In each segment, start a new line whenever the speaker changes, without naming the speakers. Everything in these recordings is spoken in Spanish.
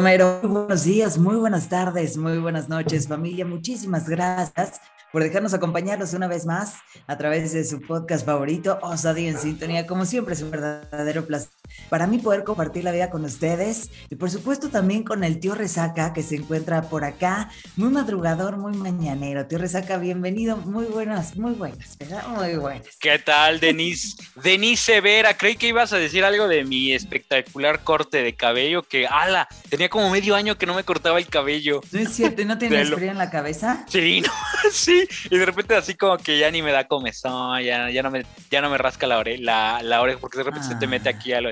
muy buenos días, muy buenas tardes, muy buenas noches, familia. Muchísimas gracias por dejarnos acompañarlos una vez más a través de su podcast favorito, Osadía en Sintonía. Como siempre, es un verdadero placer para mí poder compartir la vida con ustedes y por supuesto también con el tío Resaca que se encuentra por acá, muy madrugador, muy mañanero. Tío Resaca, bienvenido, muy buenas, muy buenas, ¿verdad? Muy buenas.
¿Qué tal, Denise? Denise Vera, creí que ibas a decir algo de mi espectacular corte de cabello, que, ala, tenía como medio año que no me cortaba el cabello.
No es cierto, ¿no tienes frío en la cabeza?
Sí, no, sí, y de repente así como que ya ni me da comezón, ya, ya, no, me, ya no me rasca la oreja, la, oreja porque de repente se te mete aquí a lo...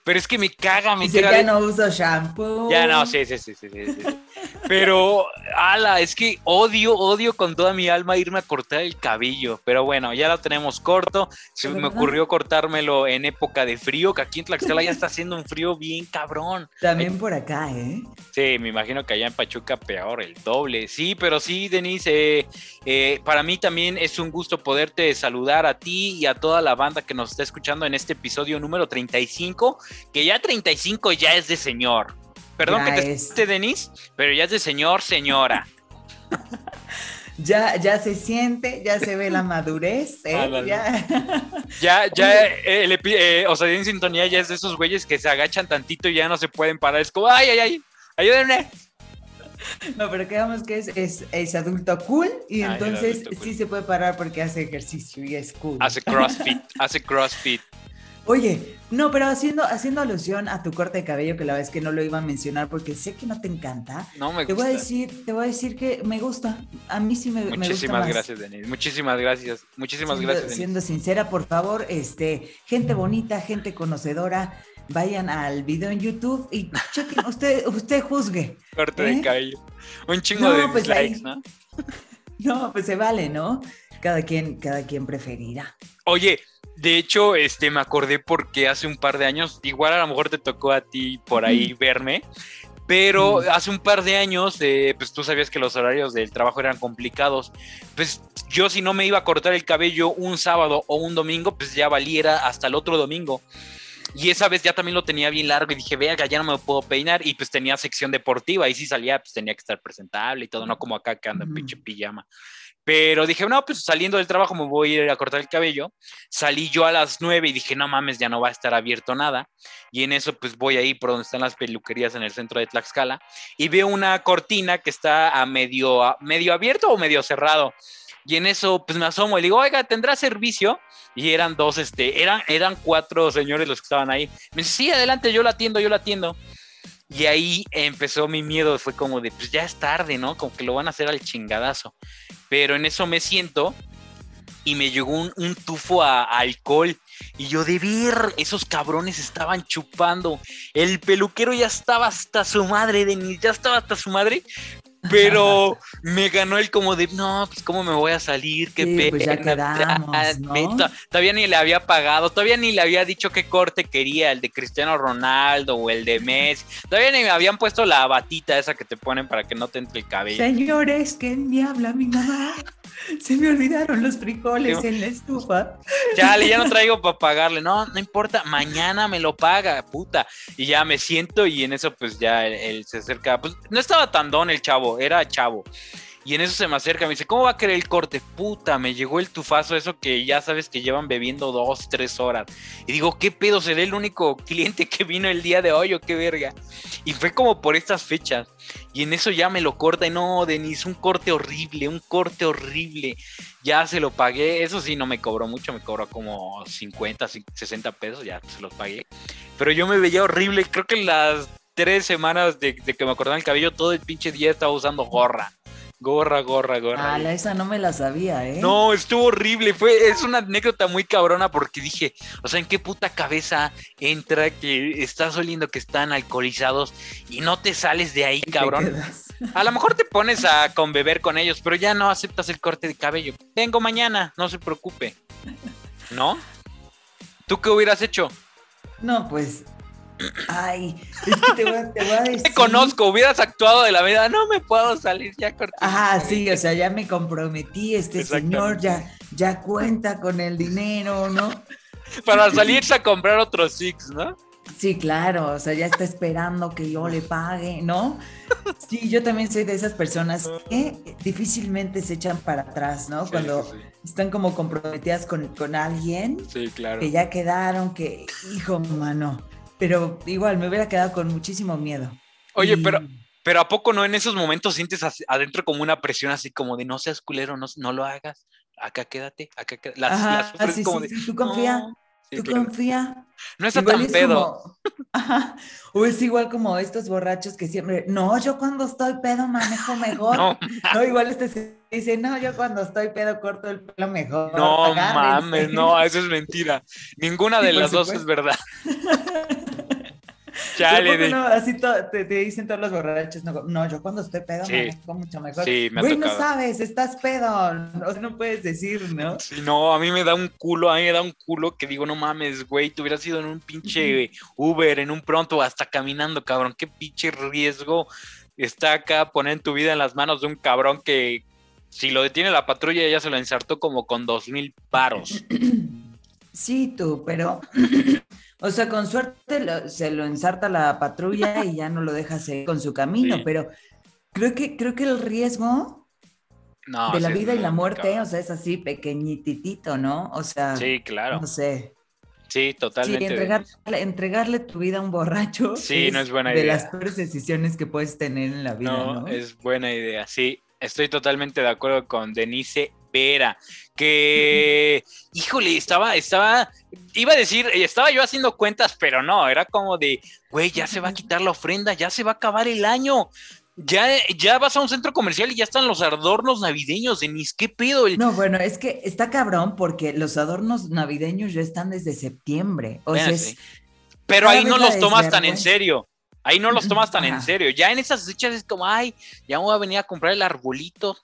Pero es que me caga, me
Dice, Ya no uso shampoo.
Ya no, sí, sí, sí, sí, sí, Pero, ala, es que odio, odio con toda mi alma irme a cortar el cabello. Pero bueno, ya lo tenemos corto. Se me ocurrió cortármelo en época de frío, que aquí en Tlaxcala ya está haciendo un frío bien cabrón.
También por acá, ¿eh?
Sí, me imagino que allá en Pachuca peor, el doble. Sí, pero sí, Denise, eh, eh, para mí también es un gusto poderte saludar a ti y a toda la banda que nos está escuchando en este episodio número 35 que ya 35 ya es de señor. Perdón que te esté, Denise, pero ya es de señor, señora.
ya, ya se siente, ya se ve la madurez, ¿eh?
ya, ya, el, eh, o sea, en sintonía ya es de esos güeyes que se agachan tantito y ya no se pueden parar. Es como, ay, ay, ay, ayúdenme.
No, pero quedamos que es, es, adulto cool y entonces sí se puede parar porque hace ejercicio y es cool.
Hace crossfit, hace crossfit.
Oye, no, pero haciendo, haciendo alusión a tu corte de cabello, que la vez que no lo iba a mencionar porque sé que no te encanta.
No me
gusta. Te voy a decir, te voy a decir que me gusta. A mí sí me,
Muchísimas
me gusta más.
gracias, Denise. Muchísimas gracias. Muchísimas gracias, Denise.
Siendo sincera, por favor, este, gente bonita, gente conocedora, vayan al video en YouTube y chequen, usted, usted juzgue.
Corte de ¿eh? cabello. Un chingo de pues dislikes, ¿no?
No, pues se vale, ¿no? Cada quien, cada quien preferirá.
Oye, de hecho, este, me acordé porque hace un par de años, igual a lo mejor te tocó a ti por ahí verme, pero hace un par de años, eh, pues tú sabías que los horarios del trabajo eran complicados. Pues yo si no me iba a cortar el cabello un sábado o un domingo, pues ya valiera hasta el otro domingo. Y esa vez ya también lo tenía bien largo y dije, vea, ya no me puedo peinar. Y pues tenía sección deportiva y si salía, pues tenía que estar presentable y todo, no como acá que anda en pinche pijama. Pero dije, no, pues saliendo del trabajo me voy a ir a cortar el cabello. Salí yo a las nueve y dije, no mames, ya no va a estar abierto nada. Y en eso, pues voy ahí por donde están las peluquerías en el centro de Tlaxcala y veo una cortina que está a medio, medio abierto o medio cerrado. Y en eso, pues me asomo y digo, oiga, ¿tendrá servicio? Y eran dos, este, eran, eran cuatro señores los que estaban ahí. Me dice, sí, adelante, yo la atiendo, yo la atiendo. Y ahí empezó mi miedo, fue como de, pues ya es tarde, ¿no? Como que lo van a hacer al chingadazo. Pero en eso me siento y me llegó un, tufo a, alcohol. Y yo de ver, esos cabrones estaban chupando. El peluquero ya estaba hasta su madre, Denis, ya estaba hasta su madre. Pero me ganó el como de, no, pues cómo me voy a salir, qué
sí, Pues ya quedamos,
Todavía ni le había pagado, todavía ni le había dicho qué corte quería, el de Cristiano Ronaldo o el de Messi. Todavía ni me habían puesto la batita esa que te ponen para que no te entre el cabello.
Señores, ¿qué me habla mi mamá? Se me olvidaron los frijoles en la estufa.
Chale, ya no traigo para pagarle. No, no importa, mañana me lo paga, puta. Y ya me siento y en eso pues ya él, se acerca. Pues no estaba tan don el chavo, era chavo. Y en eso se me acerca, me dice, ¿cómo va a querer el corte? Puta, me llegó el tufazo, eso que ya sabes que llevan bebiendo dos, tres horas. Y digo, ¿qué pedo? ¿Seré el único cliente que vino el día de hoy o qué verga? Y fue como por estas fechas. Y en eso ya me lo corta y no, Denis, un corte horrible, un corte horrible. Ya se lo pagué, eso sí, no me cobró mucho, me cobró como 50, 60 pesos, ya se los pagué. Pero yo me veía horrible, creo que las tres semanas de, de que me cortaron el cabello, todo el pinche día estaba usando gorra. Gorra, gorra, gorra.
Ah, esa no me la sabía, ¿eh?
No, estuvo horrible. Fue, es una anécdota muy cabrona porque dije, o sea, ¿en qué puta cabeza entra que estás oliendo que están alcoholizados y no te sales de ahí, cabrón? A lo mejor te pones a conbeber con ellos, pero ya no aceptas el corte de cabello. Vengo mañana, no se preocupe. ¿No? ¿Tú qué hubieras hecho?
No, pues Ay, es que te voy, a, te voy a decir.
Te conozco, hubieras actuado de la vida, no me puedo salir ya cortito.
Ajá, sí, o sea, ya me comprometí, este señor ya, ya cuenta con el dinero, ¿no?
Para salirse a comprar otros Six, ¿no?
Sí, claro, o sea, ya está esperando que yo le pague, ¿no? Sí, yo también soy de esas personas que difícilmente se echan para atrás, ¿no?
Sí,
Cuando
sí.
están como comprometidas con, con alguien,
Sí, claro.
que ya quedaron, que, hijo, mano. Pero igual, me hubiera quedado con muchísimo miedo.
Oye,
Y-
pero, pero ¿a poco no en esos momentos sientes adentro como una presión así como de no seas culero, no, no lo hagas, acá quédate, acá quédate? Las,
Ajá,
las sufres
sí,
como
sí,
de,
sí, tú confía,
"No".
Tú
claro.
confía.
No está
Igual
tan
es
pedo.
como- Ajá, O es igual como estos borrachos que siempre, no, yo cuando estoy pedo manejo mejor.
No,
No, igual este se dice, no, yo cuando estoy pedo corto el pelo mejor.
no
agárrense".
mames, no, eso es mentira. Ninguna de las dos es verdad. Chale, de-
no, así te, te dicen todos los borrachos, no, no, yo cuando estoy pedo
Sí.
manejo mucho mejor.
Sí, me
Güey, no sabes, estás pedo, no, no puedes decir, ¿no?
Sí, no, a mí me da un culo, a mí me da un culo que digo, no mames, güey, te hubieras ido en un pinche Uber, en un pronto, hasta caminando, cabrón, qué pinche riesgo está acá poner tu vida en las manos de un cabrón que si lo detiene la patrulla ya se lo ensartó como con dos mil paros.
Sí, tú, pero, o sea, con suerte lo- se lo ensarta la patrulla y ya no lo deja seguir con su camino,
Sí.
pero creo que, creo que el riesgo
No,
de la
sí, es
vida y la muerte, o sea, es así pequeñitito, ¿no? O sea,
Sí, claro,
no sé.
sí,
Sí,
totalmente.
entregar- entregarle tu vida a un borracho
Sí, no es buena
de
idea.
las peores decisiones que puedes tener en la vida,
No,
¿no?
es buena idea. Sí, estoy totalmente de acuerdo con Denise Vera. Que, híjole, estaba, estaba, iba a decir, eh, estaba yo haciendo cuentas, pero no, era como de, güey, ya se va a quitar la ofrenda, ya se va a acabar el año. Ya, ya vas a un centro comercial y ya están los adornos navideños, Denise, ¿qué pedo? El-
No, bueno, es que está cabrón porque los adornos navideños ya están desde septiembre. O
Bueno,
sea,
sí.
es-
Pero ahí no los tomas tan en serio. Ahí no los tomas tan en serio. Ya en esas fechas es como, ay, ya me voy a venir a comprar el arbolito.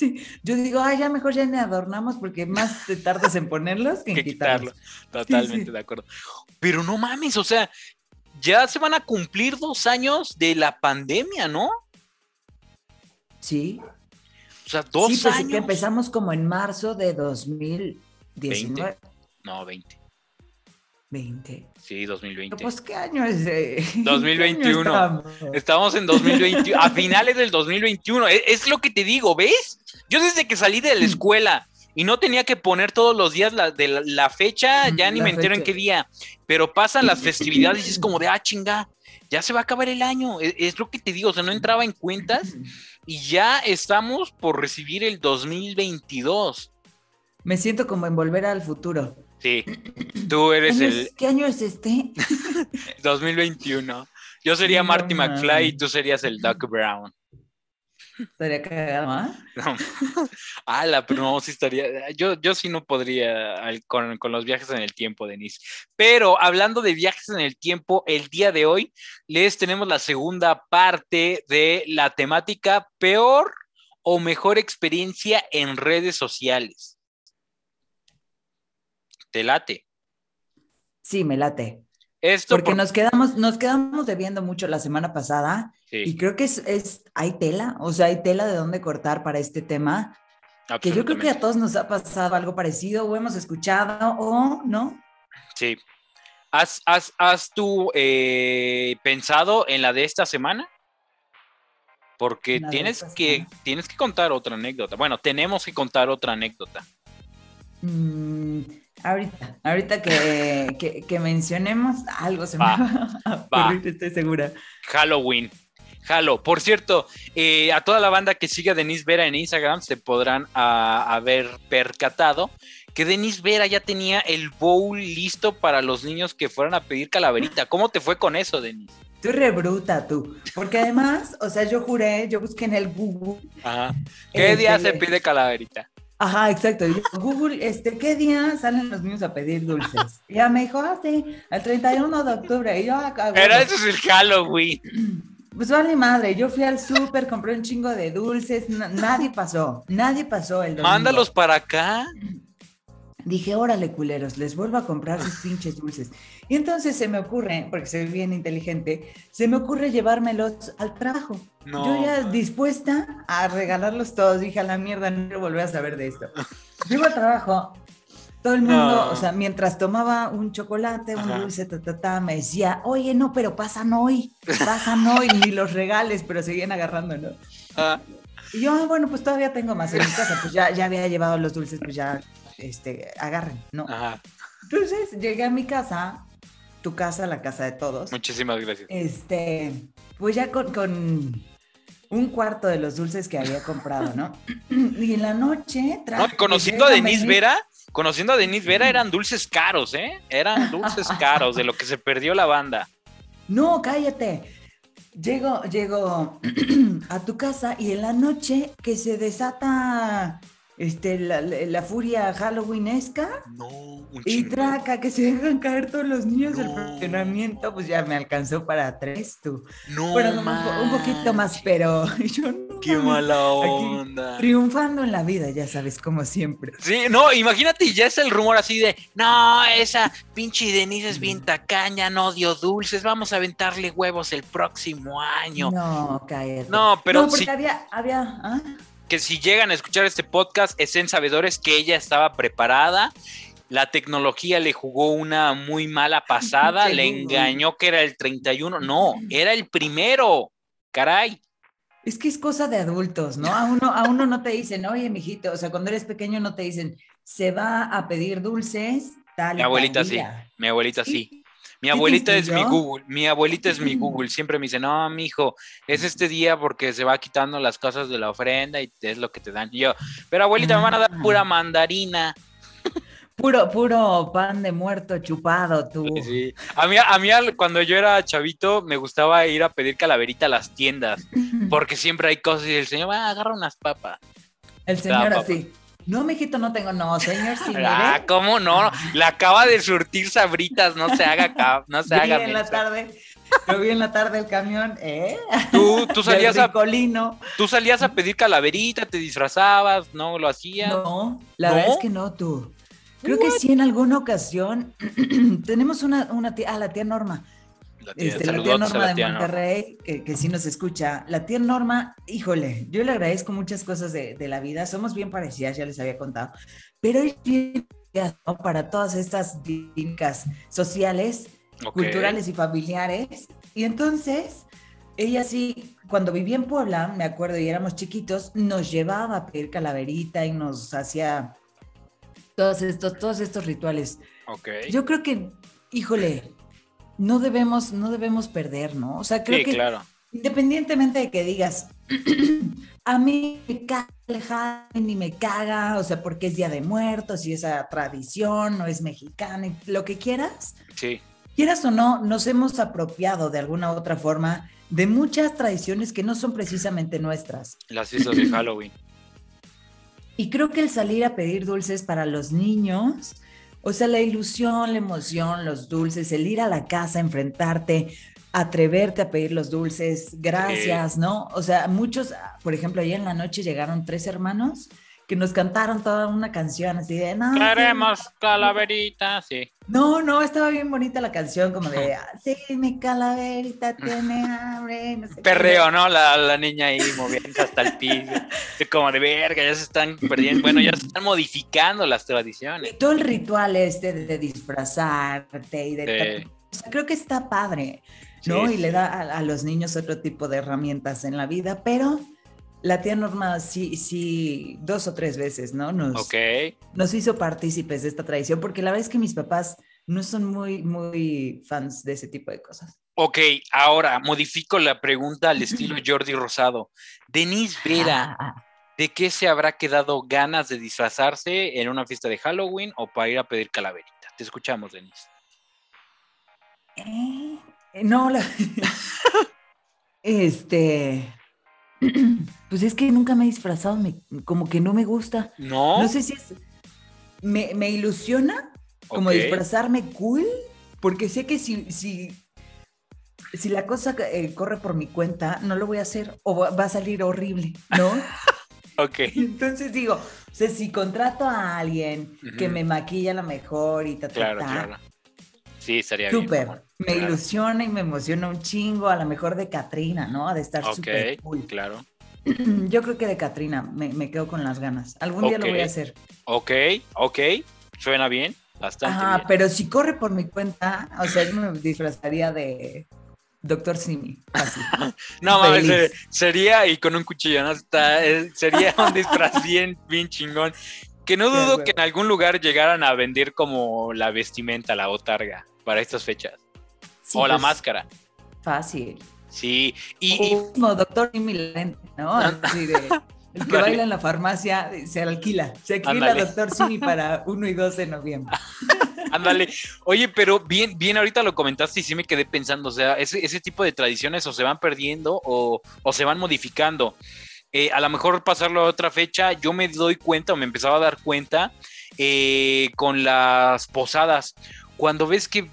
Sí, yo digo, ay, ya mejor ya ni adornamos porque más te tardas en ponerlos que en
que
quitarlos.
quitarlo. Totalmente
sí.
de acuerdo. Pero no mames, o sea, ya se van a cumplir dos años de la pandemia, ¿no?
Sí,
O sea, dos
sí, pues
años.
que empezamos como en marzo de 2019.
No, 20.
20.
Sí, 2020.
Pues, ¿qué año es? eh?
2021.
¿Qué año estamos?
Estamos en 2021, a finales del 2021. Es, es lo que te digo, ¿ves? Yo desde que salí
Mm.
de la escuela y no tenía que poner todos los días la, de la, la fecha, ya ni
La
me entero en qué día, pero pasan las festividades y es como de, ah, chinga, ya se va a acabar el año. Es, es lo que te digo, o sea, no entraba en cuentas y ya estamos por recibir el 2022.
Me siento como en volver al futuro.
Sí, tú eres
¿Qué año
el
¿Qué año es este?
2021. Yo sería
No
Marty McFly y tú serías el Doc Brown.
Estaría cagado, ¿ah?
No. Ala, pero no, sí estaría. Yo, yo sí no podría al- con, con los viajes en el tiempo, Denise. Pero hablando de viajes en el tiempo, el día de hoy les tenemos la segunda parte de la temática peor o mejor experiencia en redes sociales. Te late.
Sí, me late.
Esto
Porque
por-
nos quedamos, nos quedamos debiendo mucho la semana pasada
Sí,
y creo que es, es, hay tela, o sea, hay tela de dónde cortar para este tema, que yo creo que a todos nos ha pasado algo parecido o hemos escuchado o no.
Sí. ¿Has, has, has tú eh, pensado en la de esta semana? Porque tienes que,
semana.
tienes que contar otra anécdota. Bueno, tenemos que contar otra anécdota.
Mm, ahorita, ahorita que, que, que mencionemos algo se
Va,
me va a
va.
ocurrir, estoy segura.
Halloween. Halo. Por cierto, eh, a toda la banda que sigue a Denise Vera en Instagram se podrán ah, haber percatado que Denise Vera ya tenía el bowl listo para los niños que fueran a pedir calaverita. ¿Cómo te fue con eso, Denise?
Tú re bruta tú, porque además, o sea, yo juré, yo busqué en el Google
Ajá. ¿Qué día se pide calaverita?
Ajá, exacto. Y yo, Google, este, ¿qué día salen los niños a pedir dulces? Y ya me dijo, ah, sí, el 31 de octubre. Y yo, acá,
Pero eso es el Halloween.
Pues vale madre, yo fui al súper, compré un chingo de dulces, na- nadie pasó, nadie pasó el domingo.
Mándalos para acá.
Dije, órale, culeros, les vuelvo a comprar sus pinches dulces. Y entonces se me ocurre, porque soy bien inteligente, se me ocurre llevármelos al trabajo.
No.
Yo ya dispuesta a regalarlos todos, dije, a la mierda, no volver a saber de esto. Llego al trabajo Todo el mundo,
No.
o sea, mientras tomaba un chocolate, un
Ajá.
dulce, ta, ta, ta, me decía, oye, no, pero pasan hoy, pasan hoy, ni los regales, pero seguían agarrando, ¿no?
Ah,
Y yo, ah, bueno, pues todavía tengo más en mi casa, pues ya, ya había llevado los dulces, pues ya, este, agarren, ¿no?
ajá.
Entonces llegué a mi casa, tu casa, la casa de todos,
Muchísimas gracias.
este, pues ya con, con un cuarto de los dulces que había comprado, ¿no? Y en la noche...
No, conociendo a Denise Vera, conociendo a Denise Vera eran dulces caros, ¿eh? Eran dulces caros de lo que se perdió la banda.
No, cállate. Llego, llego a tu casa y en la noche que se desata este, la, la- furia halloweenesca
No, un
y traca que se dejan caer todos los niños del
No.
fraccionamiento, pues ya me alcanzó para tres tú.
No,
Bueno, un, po- un poquito más, pero yo no.
Qué mala
aquí
onda.
Triunfando en la vida, ya sabes, como siempre.
Sí, no, imagínate, ya es el rumor así de, no, esa pinche Denise es bien tacaña, no dio dulces, vamos a aventarle huevos el próximo año.
No, cállate.
No, pero
no, porque
sí,
había, había, ¿ah?
Que si llegan a escuchar este podcast, estén sabedores que ella estaba preparada. La tecnología le jugó una muy mala pasada, le engañó que era el 31. No, era el primero. Caray.
Es que es cosa de adultos, ¿no? A uno, a uno no te dicen, oye, mijito, o sea, cuando eres pequeño no te dicen, se va a pedir dulces, tal. y
Mi abuelita sí,
día".
mi abuelita sí.
Sí.
Mi abuelita es mi? Google, mi abuelita es mi Google. Siempre me dice, no, mi hijo, es este día porque se va quitando las cosas de la ofrenda y es lo que te dan. Y yo, pero abuelita, me van a dar
Ah.
pura mandarina.
Puro, puro pan de muerto chupado, tú.
Sí. A mí, a mí cuando yo era chavito me gustaba ir a pedir calaverita a las tiendas porque siempre hay cosas y el señor va a agarrar unas papas.
El señor así. No, mijito, no tengo, no, señor, sí, mire.
Ah, ¿cómo no? La acaba de surtir sabritas, no se haga cap, no se
Vi
haga
en la tarde, lo vi en la tarde el camión, ¿eh?
Tú, tú salías a, tú salías a pedir calaverita, te disfrazabas, no lo hacías.
No, la
¿No?
verdad es que no, tú. Creo que sí en alguna ocasión tenemos una, una tía, ah, la tía Norma,
La tía-
este, la tía Norma
la
de
Norma.
Monterrey, que, que sí nos escucha. La tía Norma, híjole, yo le agradezco muchas cosas de, de la vida, somos bien parecidas, ya les había contado, pero es bien ¿no? para todas estas dinámicas sociales, culturales y familiares. Y entonces, ella sí, cuando vivía en Puebla, me acuerdo, y éramos chiquitos, nos llevaba a pedir calaverita y nos hacía todos estos, todos estos rituales.
Ok.
Yo creo que, híjole, no debemos, no debemos perder, ¿no? O sea, creo
sí,
que
claro.
independientemente de que digas, a mí me caga me caga, o sea, porque es Día de Muertos y esa tradición, no es mexicana, y lo que quieras,
Sí.
quieras o no, nos hemos apropiado de alguna u otra forma de muchas tradiciones que no son precisamente nuestras.
Las fiestas de Halloween.
Y creo que el salir a pedir dulces para los niños, o sea, la ilusión, la emoción, los dulces, el ir a la casa, enfrentarte, atreverte a pedir los dulces, gracias, ¿no? O sea, muchos, por ejemplo, ayer en la noche llegaron tres hermanos que nos cantaron toda una canción así de, no, sí,
Queremos calaverita, sí.
no, no, estaba bien bonita la canción, como de, "Ah, sí, mi calaverita tiene hambre, no sé qué".
Perreo, ¿no? La, la niña ahí moviendo hasta el piso. Como de verga, ya se están perdiendo. Bueno, ya se están modificando las tradiciones.
Y todo el ritual este de disfrazarte y de...
Sí.
O sea, creo que está padre, ¿no?
Sí,
y le
sí.
da a, a los niños otro tipo de herramientas en la vida, pero la tía Norma sí, sí, dos o tres veces, ¿no? Nos, nos hizo partícipes de esta tradición, porque la verdad es que mis papás no son muy, muy fans de ese tipo de cosas.
Ok, ahora modifico la pregunta al estilo Jordi Rosado. Denise Vera,
Ah,
¿de qué se habrá quedado ganas de disfrazarse en una fiesta de Halloween o para ir a pedir calaverita? Te escuchamos, Denise.
Eh, No, la... este... Pues es que nunca me he disfrazado, me- como que no me gusta.
No.
No sé si es... Me, me ilusiona como disfrazarme cool, porque sé que si, si, si la cosa eh, corre por mi cuenta, no lo voy a hacer o va, va a salir horrible, ¿no?
Ok.
Entonces digo, o sea, si contrato a alguien que me maquilla a lo mejor y ta, ta,
Claro,
ta,
claro. Sí, estaría bien.
Súper,
mamón.
Me
Claro.
ilusiona y me emociona un chingo, a lo mejor de Katrina, ¿no? De estar
Ok,
súper cool.
claro.
Yo creo que de Katrina me, me quedo con las ganas. Algún día lo voy a hacer.
Ok, ok. suena bien, bastante
Ah, pero si corre por mi cuenta, o sea, yo me disfrazaría de Doctor Simi. Así.
no mames, sería y con un cuchillo, ¿no? Está, eh, sería un disfraz bien, bien chingón. Que no dudo que en algún lugar llegaran a vender como la vestimenta, la botarga, para estas fechas. O la pues, máscara.
Fácil.
Sí, y.
Doctor Simi, ¿no? Así de. El que baila en la farmacia se alquila. Se alquila Doctor Simi para 1 y 2 de noviembre.
Ándale. Oye, pero bien, bien, ahorita lo comentaste y sí me quedé pensando, o sea, ese, ese tipo de tradiciones o se van perdiendo o, se van modificando. Eh, a lo mejor pasarlo a otra fecha, yo me doy cuenta o me empezaba a dar cuenta eh, con las posadas. Cuando ves que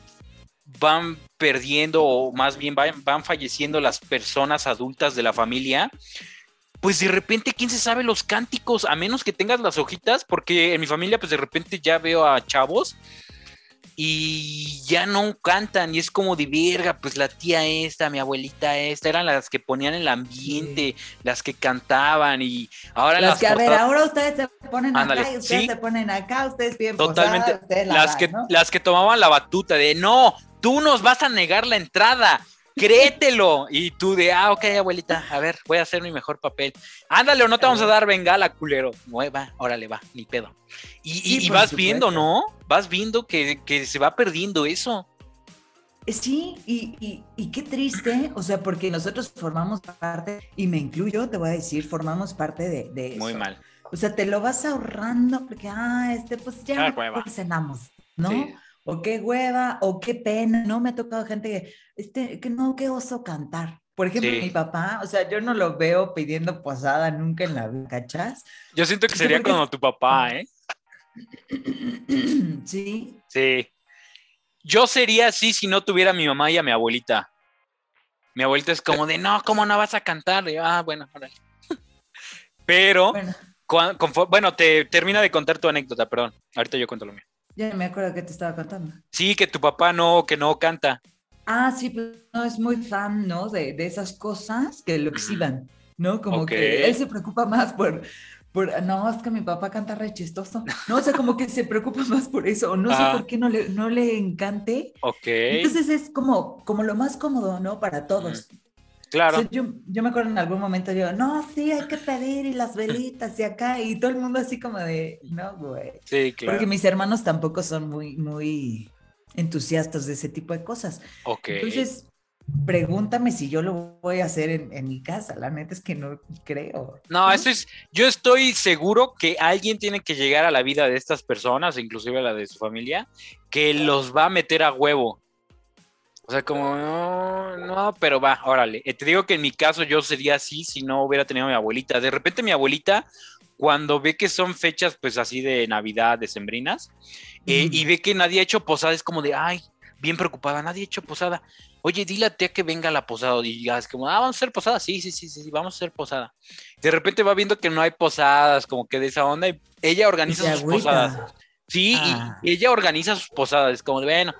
van perdiendo o más bien van, van falleciendo las personas adultas de la familia, pues de repente, ¿quién se sabe los cánticos? A menos que tengas las hojitas, porque en mi familia, pues de repente ya veo a chavos y ya no cantan y es como de verga, pues la tía esta, mi abuelita esta, eran las que ponían el ambiente, las que cantaban y ahora
las, que, a ver, ahora ustedes se ponen acá y ustedes se ponen acá, ustedes bien
Totalmente, las, que, las que tomaban la batuta de no, tú nos vas a negar la entrada, créetelo. Y tú de, ah, ok, abuelita, a ver, voy a hacer mi mejor papel. Ándale, o no te vamos a dar bengala, culero. Mueva, órale, va, ni pedo. Y, vas viendo, ¿no? Vas viendo que, se va perdiendo eso.
Sí, y, y, qué triste, o sea, porque nosotros formamos parte, y me incluyo, te voy a decir, formamos parte de, de eso.
Muy mal.
O sea, te lo vas ahorrando porque, ah, este, pues ya ah, cenamos, ¿no? O qué hueva, o qué pena, ¿no? Me ha tocado gente que, este, que no, qué oso cantar. Por ejemplo, mi papá, o sea, yo no lo veo pidiendo posada nunca en la vida, ¿cachas?
Yo siento que sería como tu papá, ¿eh?
Sí.
Sí. Yo sería así si no tuviera a mi mamá y a mi abuelita. Mi abuelita es como de, no, ¿cómo no vas a cantar? ah, bueno, órale. Pero, bueno. bueno, te termina de contar tu anécdota, perdón. Ahorita yo cuento lo mío.
Ya me acuerdo que te estaba contando.
Sí, que tu papá no, que no canta.
Ah, sí, pues no es muy fan, ¿no? De, de esas cosas que lo exhiban, ¿no? Como que él se preocupa más por, por, no, es que mi papá canta re chistoso. No, o sea, como que se preocupa más por eso, o no sé ah. por qué no le, no le encante.
Ok.
Entonces es como, como lo más cómodo, ¿no? Para todos.
Claro.
yo, yo, me acuerdo en algún momento, yo, no, sí, hay que pedir y las velitas y acá, y todo el mundo así como de, no, güey.
Sí, claro.
Porque mis hermanos tampoco son muy, muy entusiastas de ese tipo de cosas.
Ok.
Entonces, pregúntame si yo lo voy a hacer en, en, mi casa. La neta es que no creo.
No, eso es, yo estoy seguro que alguien tiene que llegar a la vida de estas personas, inclusive a la de su familia, que los va a meter a huevo. O sea, como, no, no, pero va, órale. Eh, te digo que en mi caso yo sería así si no hubiera tenido a mi abuelita. De repente mi abuelita, cuando ve que son fechas pues así de Navidad, de sembrinas, eh, y ve que nadie ha hecho posada, es como de, ay, bien preocupada, nadie ha hecho posada. Oye, dile a tía que venga a la posada. Y digas, como, ah, vamos a hacer posada. Sí, sí, sí, sí, vamos a hacer posada. De repente va viendo que no hay posadas, como que de esa onda, y ella organiza sus posadas. Sí, y ah. ella organiza sus posadas. Es como bueno,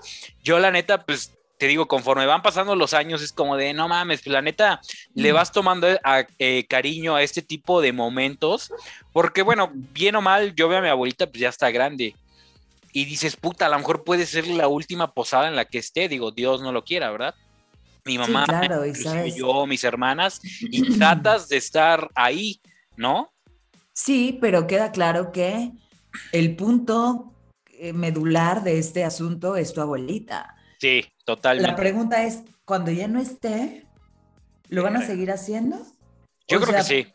yo la neta, pues te digo, conforme van pasando los años, es como de, no mames, la neta, le mm. vas tomando eh, eh, cariño a este tipo de momentos, porque bueno, bien o mal, yo veo a mi abuelita, pues ya está grande, y dices, puta, a lo mejor puede ser la última posada en la que esté, digo, Dios no lo quiera, ¿verdad? Mi mamá, yo, mis hermanas, y tratas de estar ahí, ¿no?
Sí, pero queda claro que el punto eh, medular de este asunto es tu abuelita.
Sí, totalmente.
La pregunta es, cuando ya no esté, ¿lo van a eh. seguir haciendo?
Yo creo que sí.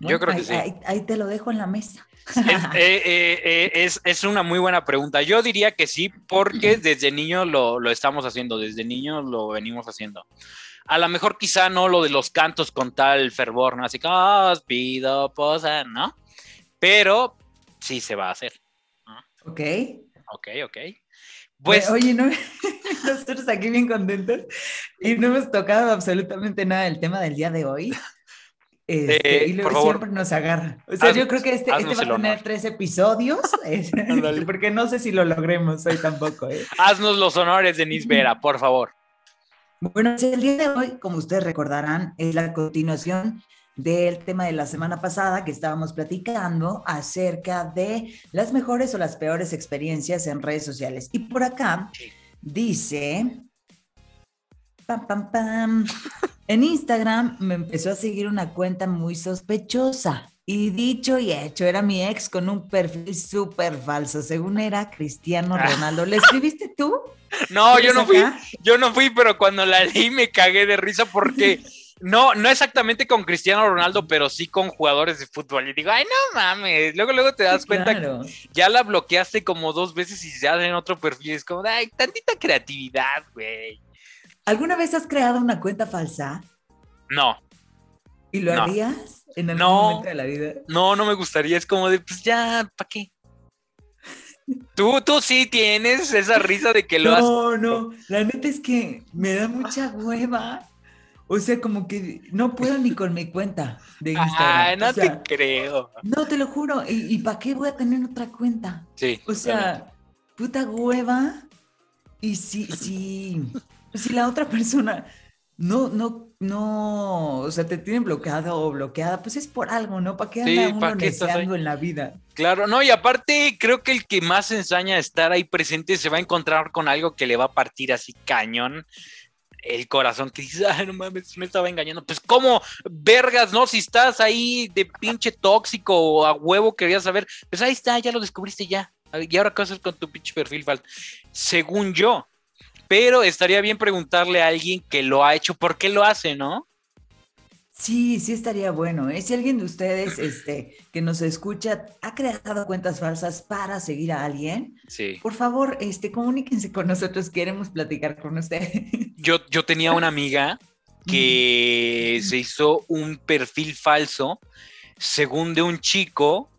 Yo creo que sí.
Ahí, te lo dejo en la mesa.
Eh, eh, es, es, una muy buena pregunta. Yo diría que sí, porque desde niño lo, lo estamos haciendo, desde niño lo venimos haciendo. A lo mejor quizá no lo de los cantos con tal fervor, ¿no? Así como, os pido posa, ¿no? Pero sí se va a hacer.
Ok.
Ok, ok.
Pues, Oye, ¿no? nosotros aquí bien contentos y no hemos tocado absolutamente nada del tema del día de hoy. Este, eh, y luego siempre nos agarra. O sea, yo creo que este, este va a tener tres episodios, porque no sé si lo logremos hoy tampoco. ¿eh?
Haznos los honores, Denise Vera, por favor.
Bueno, el día de hoy, como ustedes recordarán, es la continuación del tema de la semana pasada que estábamos platicando acerca de las mejores o las peores experiencias en redes sociales. Y por acá dice, pam, pam, pam, en Instagram me empezó a seguir una cuenta muy sospechosa. Y dicho y hecho, era mi ex con un perfil súper falso. Según era Cristiano
Ah.
Ronaldo. ¿Le escribiste tú?
No, yo
¿Eres
no fui,
acá?
yo no fui, pero cuando la leí me cagué de risa porque no, no exactamente con Cristiano Ronaldo, pero sí con jugadores de fútbol. Y digo, ay, no mames. Luego, luego te das cuenta
Claro.
que ya la bloqueaste como dos veces y se hacen otro perfil. Es como, ay, tantita creatividad, güey.
¿Alguna vez has creado una cuenta falsa
No,
y lo
No.
harías en algún
No.
momento de la vida?
no, no me gustaría. Es como de, pues ya, ¿para qué? Tú, tú sí tienes esa risa de que lo has.
No, no, la neta es que me da mucha hueva. O sea, como que no puedo ni con mi cuenta de Instagram.
Ay, no
O sea,
te creo.
No, te lo juro. ¿Y, y para qué voy a tener otra cuenta?
Sí.
O sea, puta hueva. Y si, si, si la otra persona no, no, no, o sea, te tienen bloqueado o bloqueada, pues es por algo, ¿no? ¿Para qué
Sí,
anda
¿pa'
uno deseando en la vida?
Claro, no, y aparte creo que el que más ensaña a estar ahí presente se va a encontrar con algo que le va a partir así cañón el corazón que dice, ay, no mames, me estaba engañando. Pues, ¿cómo vergas, no? Si estás ahí de pinche tóxico o a huevo querías saber, pues ahí está, ya lo descubriste ya. Y ahora, ¿qué haces con tu pinche perfil falso? Según yo. Pero estaría bien preguntarle a alguien que lo ha hecho, ¿por qué lo hace, no?
Sí, sí estaría bueno. ¿eh? Si alguien de ustedes este, que nos escucha ha creado cuentas falsas para seguir a alguien,
Sí.
por favor, este, comuníquense con nosotros, queremos platicar con ustedes.
Yo, yo tenía una amiga que se hizo un perfil falso, según de un chico,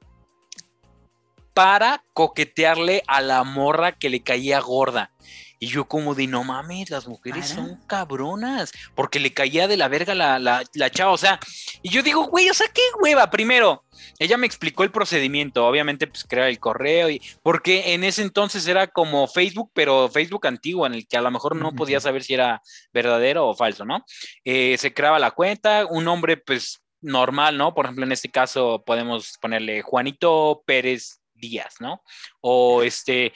para coquetearle a la morra que le caía gorda. Y yo como de, no mames, las mujeres
¿Para?
son cabronas, porque le caía de la verga la, la, la chava, o sea, y yo digo, güey, o sea, qué hueva, primero, ella me explicó el procedimiento, obviamente, pues crear el correo, y porque en ese entonces era como Facebook, pero Facebook antiguo, en el que a lo mejor no podía saber si era verdadero o falso, ¿no? Eh, se creaba la cuenta, un nombre, pues, normal, ¿no? Por ejemplo, en este caso podemos ponerle Juanito Pérez Díaz, ¿no? O este,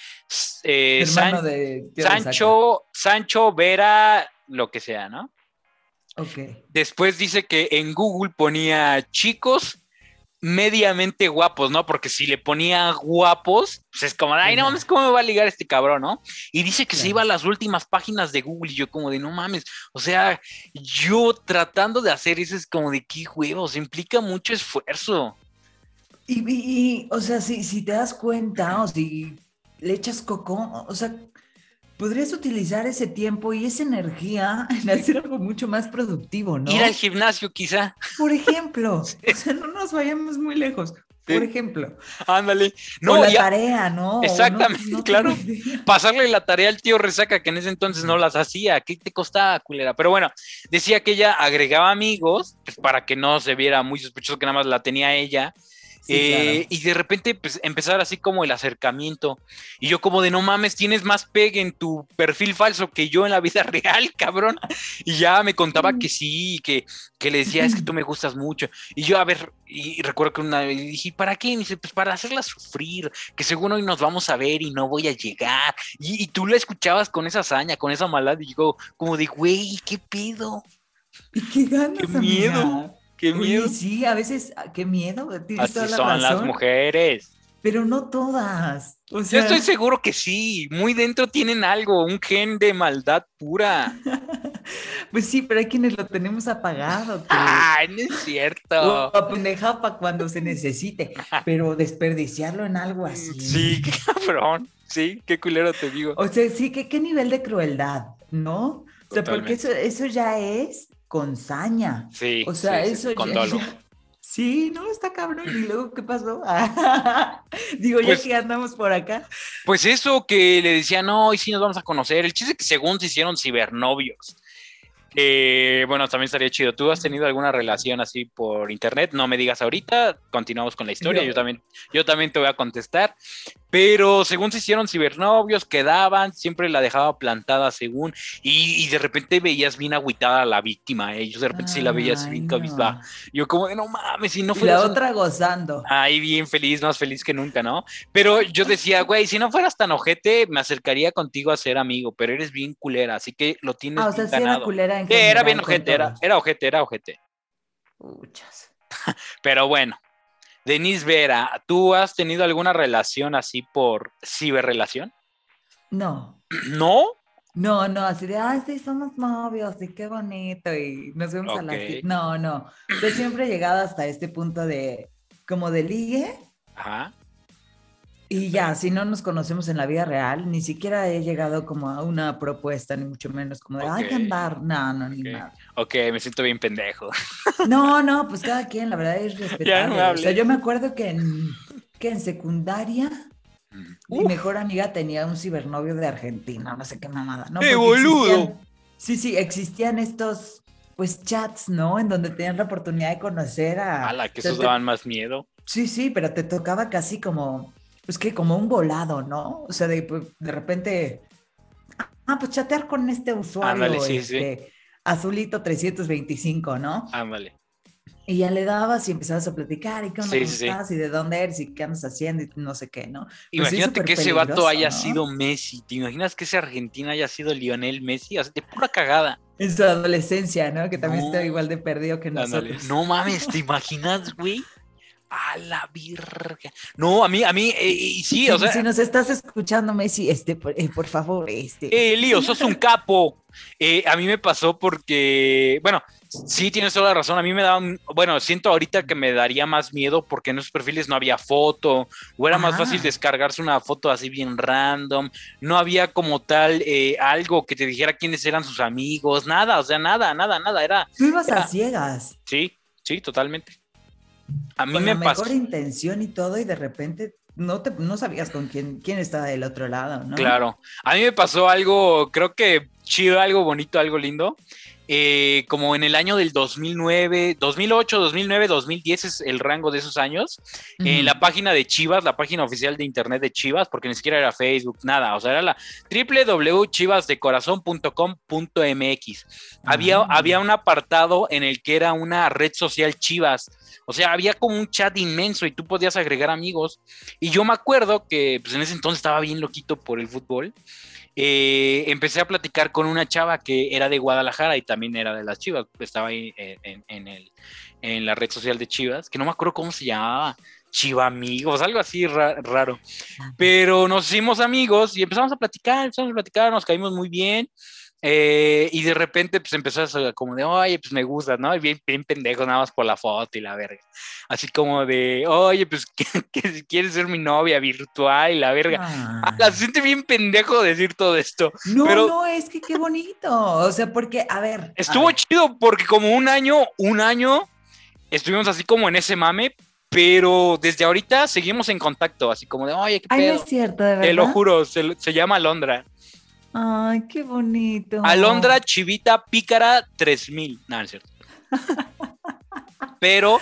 eh, San-
de.
Sancho, Sancho Vera, lo que sea, ¿no?
Ok.
Después dice que en Google ponía chicos mediamente guapos, ¿no? Porque si le ponía guapos, pues es como, ay, no mames, ¿cómo me va a ligar este cabrón, no? Y dice que se iba a las últimas páginas de Google y yo como de, no mames, o sea, yo tratando de hacer eso es como de, qué huevos, implica mucho esfuerzo.
Y, y- o sea, si, si te das cuenta o si le echas coco, o sea, podrías utilizar ese tiempo y esa energía en hacer algo mucho más productivo, ¿no?
Ir al gimnasio quizá,
Por ejemplo, o sea, no nos vayamos muy lejos. Por
Sí.
ejemplo,
ándale.
no,
No,
la
ya,
tarea, ¿no? No-
Exactamente,
no tengo
claro. pasarle la tarea al tío Resaca, que en ese entonces no las hacía. ¿Qué te costaba, culera? Pero bueno, decía que ella agregaba amigos pues, para que no se viera muy sospechoso que nada más la tenía ella.
Sí,
eh,
claro.
Y de repente pues, empezar así como el acercamiento. Y yo como de no mames, tienes más pegue en tu perfil falso que yo en la vida real, cabrón. Y ya me contaba que sí, que, que le decía, es que tú me gustas mucho. Y yo, a ver, y recuerdo que una vez dije, ¿para qué? Y me dice, pues para hacerla sufrir, que según hoy nos vamos a ver y no voy a llegar. Y, y tú la escuchabas con esa hazaña, con esa maldad, y yo como de, güey, ¿qué pedo?
Y qué ganas,
qué
amiga.
miedo, Qué
Oye,
miedo.
sí, a veces, ah, qué miedo, tienes
Así
toda la
son las mujeres.
pero no todas. O
Yo estoy seguro que sí, muy dentro tienen algo, un gen de maldad pura.
pues sí, pero hay quienes lo tenemos apagado. que-
Ay, no es
o
cierto.
apendejado para cuando se necesite, pero desperdiciarlo en algo así.
Sí, qué cabrón. Sí, qué culero te digo.
O sea, sí, ¿qué, qué nivel de crueldad, ¿no? O sea, porque eso,
Totalmente.
eso ya es con saña.
Sí,
O sea,
sí, sí,
eso
con
ya,
dolo.
ya- Sí, no, está cabrón. ¿Y luego qué pasó? Digo, ya
Pues-
que andamos por acá.
Pues eso que le decía, no, hoy sí nos vamos a conocer. El chiste es que según se hicieron cibernovios. Eh, bueno, también estaría chido. ¿Tú has tenido alguna relación así por internet? No me digas ahorita, continuamos con la historia.
Yo-
Yo también, yo también te voy a contestar. Pero según se hicieron cibernovios, quedaban, siempre la dejaba plantada según, y, de repente veías bien agüitada a la víctima, ellos ¿eh? de repente sí la veías bien cabizba. Yo como de no mames, si no
fuera... La otra gozando.
Ahí bien feliz, más feliz que nunca, ¿no? Pero yo decía, güey, si no fueras tan ojete, me acercaría contigo a ser amigo, pero eres bien culera, así que lo tienes
ah, o sea, sí era culera en
Era bien ojete, era, era ojete, era ojete.
Muchas.
pero bueno, Denise Vera, ¿tú has tenido alguna relación así por ciberrelación?
No.
¿No?
No, no, así de, ay, sí, somos novios, y qué bonito, y nos vemos a la... No, no, yo siempre he llegado hasta este punto de, como de ligue. Ajá. Y ya, si no nos conocemos en la vida real, ni siquiera he llegado como a una propuesta, ni mucho menos como de, hay que andar. No, no, ni nada.
Ok, me siento bien pendejo.
No, no, pues cada quien, la verdad es respetable. o sea, yo me acuerdo que en, que en secundaria mi mejor amiga tenía un cibernovio de Argentina, no sé qué mamada. ¿no?
¡Qué boludo!
sí, sí, existían estos, pues, chats, ¿no? En donde tenían la oportunidad de conocer a...
A la que esos daban más miedo.
Sí, sí, pero te tocaba casi como pues que como un volado, ¿no? O sea, de, pues, de repente, ah, pues chatear con este usuario, sí, este, azulito 325, ¿no?
Ándale.
Y ya le dabas y empezabas a platicar, y cómo estás, y de dónde eres, y qué andas haciendo, y no sé qué, ¿no? Pues
Imagínate que ese vato haya sido Messi, ¿te imaginas que ese argentino haya sido Lionel Messi? O sea, de pura cagada.
En su adolescencia, ¿no? Que también está igual de perdido que nosotros.
No mames, ¿te imaginas, güey? A la virgen. No, a mí, a mí, eh, y sí, o sea.
Si nos estás escuchando, Messi, este, por, eh, favor, este.
Eh, Lío, sos un capo. Eh, a mí me pasó porque, bueno, sí tienes toda la razón. A mí me da, bueno, siento ahorita que me daría más miedo porque en esos perfiles no había foto, o era más fácil descargarse una foto así bien random. No había como tal algo que te dijera quiénes eran sus amigos, nada, o sea, nada, nada, nada. Era.
Tú ibas a ciegas.
Sí, sí, totalmente.
A mí con me la mejor intención y todo, y de repente no, te, no sabías con quién, quién estaba del otro lado, ¿no?
Claro. A mí me pasó algo, creo que chido, algo bonito, algo lindo. Eh, como en el año del 2009, 2008, 2009, 2010 es el rango de esos años, en la página de Chivas, la página oficial de internet de Chivas, porque ni siquiera era Facebook, nada, o sea, era la www.chivasdecorazon.com.mx. Había, ah. había un apartado en el que era una red social Chivas, o sea, había como un chat inmenso y tú podías agregar amigos. Y yo me acuerdo que pues, en ese entonces estaba bien loquito por el fútbol. Eh, empecé a platicar con una chava que era de Guadalajara y también era de las Chivas, estaba ahí en, el, en la red social de Chivas, que no me acuerdo cómo se llamaba, Chiva Amigos, algo así raro. Pero nos hicimos amigos y empezamos a platicar, empezamos a platicar, nos caímos muy bien. Eh, y de repente, pues empezó a como de, oye, pues me gusta, ¿no? Y bien, bien pendejo, nada más por la foto y la verga. Así como de, oye, pues que, quieres ser mi novia virtual y la verga. Ah. La siente bien pendejo decir todo esto.
No, no, es que qué bonito. O sea, porque, a ver.
Estuvo chido porque como un año, un año, estuvimos así como en ese mame, pero desde ahorita seguimos en contacto, así como de, oye, qué
pedo. Ay, no es cierto, de verdad.
Te lo juro, se, se llama Londra.
Ay, qué bonito.
Alondra Chivita Pícara 3000. No, no es cierto. Pero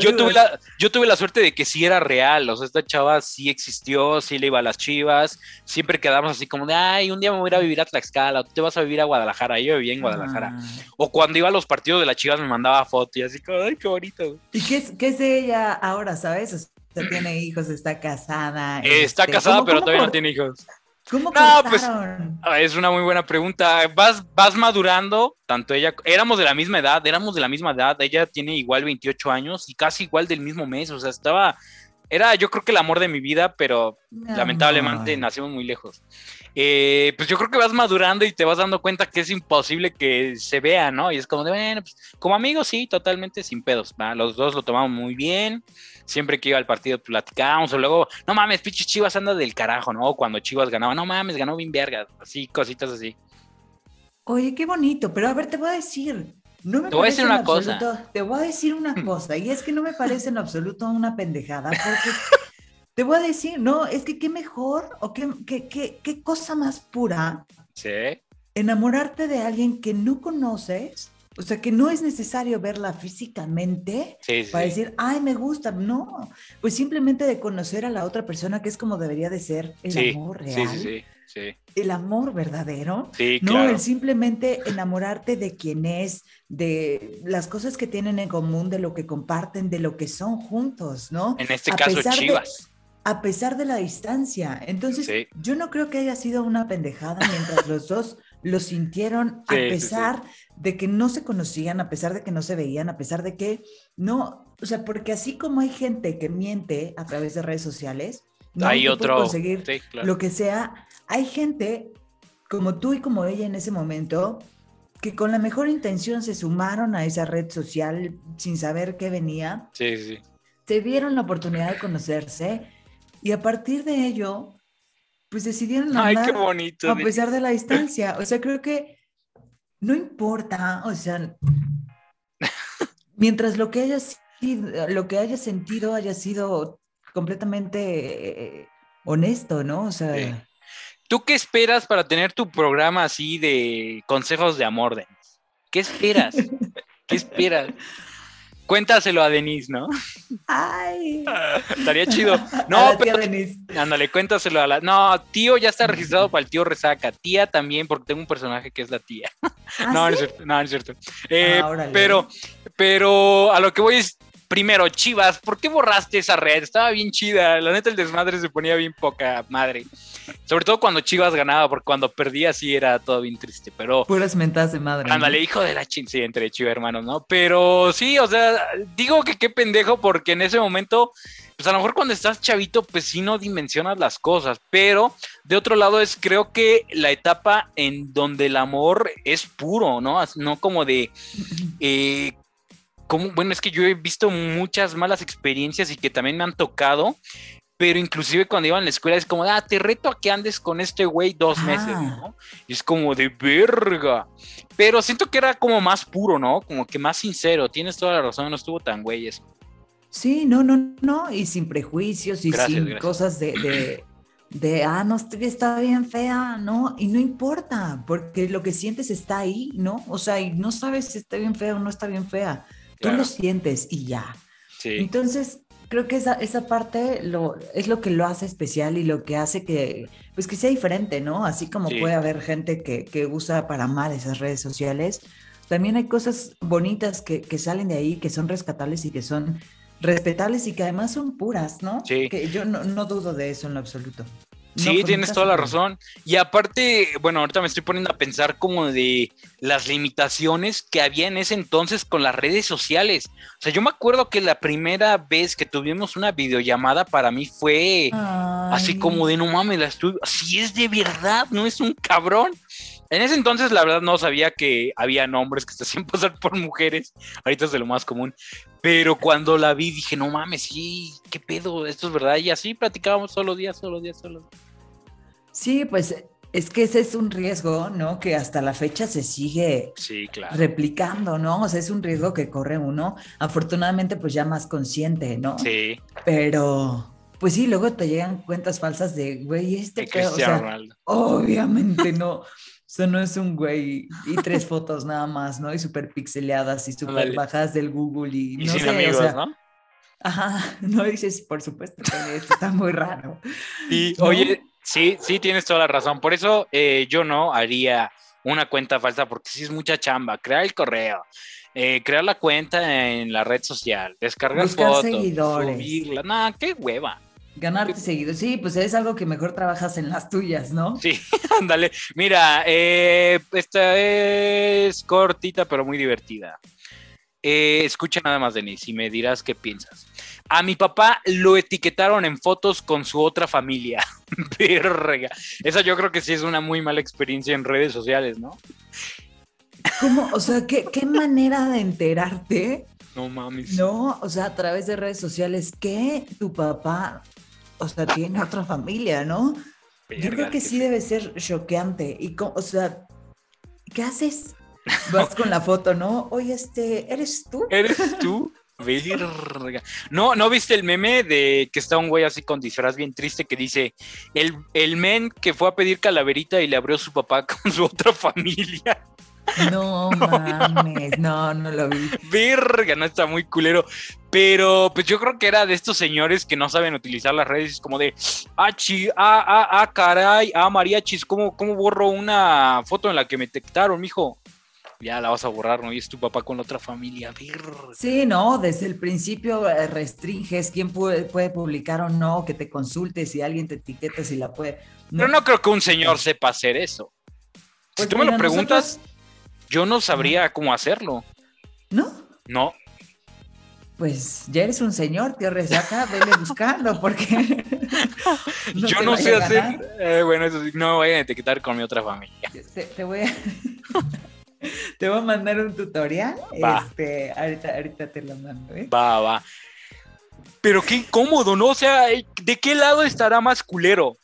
yo tuve, la, yo tuve la suerte de que sí era real, o sea, esta chava sí existió, sí le iba a las chivas, siempre quedamos así como de, ay, un día me voy a ir a vivir a Tlaxcala, o tú te vas a vivir a Guadalajara, yo vivía en Guadalajara. Ah. O cuando iba a los partidos de las chivas me mandaba fotos y así como, ay, qué bonito.
¿Y qué es, qué es ella ahora, sabes? O sea, tiene hijos, está casada.
está este, casada, pero todavía no tiene hijos.
¿Cómo no, pues
ah, es una muy buena pregunta. Vas, vas madurando, tanto ella, éramos de la misma edad, éramos de la misma edad, ella tiene igual 28 años y casi igual del mismo mes, o sea, estaba, era yo creo que el amor de mi vida, pero lamentablemente nacimos muy lejos. Eh, pues yo creo que vas madurando y te vas dando cuenta que es imposible que se vea, ¿no? Y es como de, bueno, pues como amigos sí, totalmente sin pedos, los dos lo tomamos muy bien, siempre que iba al partido platicábamos, o luego, no mames, pinche Chivas anda del carajo, ¿no? Cuando Chivas ganaba, no mames, ganó bien verga, así, cositas así.
Oye, qué bonito, pero a ver, te voy a decir, no me
te voy a decir una cosa.
Te voy a decir una cosa, y es que no me parece en absoluto una pendejada, porque te voy a decir, no, es que qué mejor o qué, qué, qué, qué cosa más pura.
Sí.
Enamorarte de alguien que no conoces O sea, que no es necesario verla físicamente para decir, ay, me gusta. No, pues simplemente de conocer a la otra persona, que es como debería de ser el amor real. Sí, sí, sí. El amor verdadero. Sí, no, el simplemente enamorarte de quién es, de las cosas que tienen en común, de lo que comparten, de lo que son juntos, ¿no?
En este caso, Chivas.
A pesar de la distancia. Entonces, yo no creo que haya sido una pendejada mientras los dos lo sintieron a pesar de que no se conocían, a pesar de que no se veían, a pesar de que no, o sea, porque así como hay gente que miente a través de redes sociales, no
hay otro
conseguir lo que sea, hay gente como tú y como ella en ese momento que con la mejor intención se sumaron a esa red social sin saber qué venía.
Sí, sí.
Se dieron la oportunidad de conocerse y a partir de ello pues decidieron
Ay, qué bonito,
a pesar de la distancia. O sea, creo que no importa, o sea, mientras lo que haya sido, lo que haya sentido haya sido completamente eh, honesto, ¿no? O sea.
¿Tú qué esperas para tener tu programa así de consejos de amor? ¿Qué esperas? ¿Qué esperas? Cuéntaselo a Denise, ¿no?
Ay.
Estaría chido. No, pero. Ándale, cuéntaselo a la. No, tío ya está registrado para el tío Resaca. Tía también, porque tengo un personaje que es la tía. ¿Ah, no, no es cierto. No, es cierto. Eh, ah, pero, pero a lo que voy es. Primero, Chivas, ¿por qué borraste esa red? Estaba bien chida. La neta, el desmadre se ponía bien poca madre. Sobre todo cuando Chivas ganaba, porque cuando perdía sí era todo bien triste, pero...
Puras mentadas de madre.
Ándale, hijo de la chin, sí, entre Chivas hermanos, ¿no? Pero sí, o sea, digo que qué pendejo, porque en ese momento, pues a lo mejor cuando estás chavito, pues sí no dimensionas las cosas, pero de otro lado es creo que la etapa en donde el amor es puro, ¿no? No como de... Eh, como, bueno, es que yo he visto muchas malas experiencias y que también me han tocado, pero inclusive cuando iban a la escuela es como, ah, te reto a que andes con este güey dos meses, ¿no? Y es como de verga. Pero siento que era como más puro, ¿no? Como que más sincero. Tienes toda la razón, no estuvo tan güey eso.
Sí, no, no, no, y sin prejuicios y sin cosas de, de, de, ah, no, está bien fea, ¿no? Y no importa, porque lo que sientes está ahí, ¿no? O sea, y no sabes si está bien fea o no está bien fea. Tú lo sientes y ya. Sí. Entonces, creo que esa, esa parte lo, es lo que lo hace especial y lo que hace que, pues que sea diferente, ¿no? Así como puede haber gente que, que, usa para mal esas redes sociales, también hay cosas bonitas que, que, salen de ahí, que son rescatables y que son respetables y que además son puras, ¿no? Sí. Que yo no, no dudo de eso en lo absoluto.
Sí, tienes toda la razón. Y aparte, bueno, ahorita me estoy poniendo a pensar como de las limitaciones que había en ese entonces con las redes sociales. O sea, yo me acuerdo que la primera vez que tuvimos una videollamada para mí fue así como de no mames, la estuve. Si es de verdad, no es un cabrón. En ese entonces, la verdad, no sabía que había hombres que se hacían pasar por mujeres. Ahorita es de lo más común. Pero cuando la vi, dije, no mames, sí, qué pedo, esto es verdad. Y así platicábamos solo días, solo días, solo.
Sí, pues es que ese es un riesgo, ¿no? Que hasta la fecha se sigue replicando, ¿no? O sea, es un riesgo que corre uno, afortunadamente, pues ya más consciente, ¿no?
Sí.
Pero, pues sí, luego te llegan cuentas falsas de, güey, este o sea, obviamente no. Eso no es un güey y tres fotos nada más, ¿no? Y súper pixeleadas y súper bajadas del Google y, no sé, amigos, o sea, ¿no? Ajá, no dices, por supuesto, que esto está muy raro.
Y oye, sí, sí tienes toda la razón. Por eso eh, yo no haría una cuenta falsa porque sí es mucha chamba. Crear el correo, eh, crear la cuenta en la red social, descargar Buscar fotos, seguidores. subirla. Nah, qué hueva.
Ganarte seguido. Sí, pues es algo que mejor trabajas en las tuyas, ¿no?
Sí, ándale. Mira, eh, esta es cortita, pero muy divertida. Eh, escucha nada más, Denise, y me dirás qué piensas. A mi papá lo etiquetaron en fotos con su otra familia. Verga. Esa yo creo que sí es una muy mala experiencia en redes sociales, ¿no?
¿Cómo? O sea, ¿qué, qué manera de enterarte?
No mames.
No, o sea, a través de redes sociales, que tu papá o sea, tiene otra familia, ¿no? Yo creo que sí debe ser choqueante. Y, o sea, ¿qué haces? Vas con la foto, ¿no? Oye, este, ¿eres tú?
¿Eres tú? Verga. No, ¿no viste el meme de que está un güey así con disfraz bien triste que dice el, el men que fue a pedir calaverita y le abrió su papá con su otra familia?
No mames, no, no lo vi.
Verga, no está muy culero. Pero pues yo creo que era de estos señores que no saben utilizar las redes, como de, ah, chi, ah, ah, ah, caray, ah, mariachis, ¿cómo, ¿cómo borro una foto en la que me detectaron, mijo? Ya la vas a borrar, ¿no? Y es tu papá con otra familia.
Sí, no, desde el principio eh, restringes quién puede, puede publicar o no, que te consultes si alguien te etiqueta, si la puede.
Pero no creo que un señor sepa hacer eso.
Pues
si tú me lo preguntas,
nosotros-
yo no sabría cómo hacerlo.
¿No?
No.
Pues ya eres un señor, tío Resaca, vele buscando, porque.
yo no sé hacer. eh, bueno, eso sí, no me vayan a etiquetar con mi otra familia.
Te, te voy a. te voy a mandar un tutorial.
Va.
Este, ahorita, ahorita te lo mando, ¿eh?
Va, va. Pero qué incómodo, ¿no? O sea, ¿de qué lado estará más culero?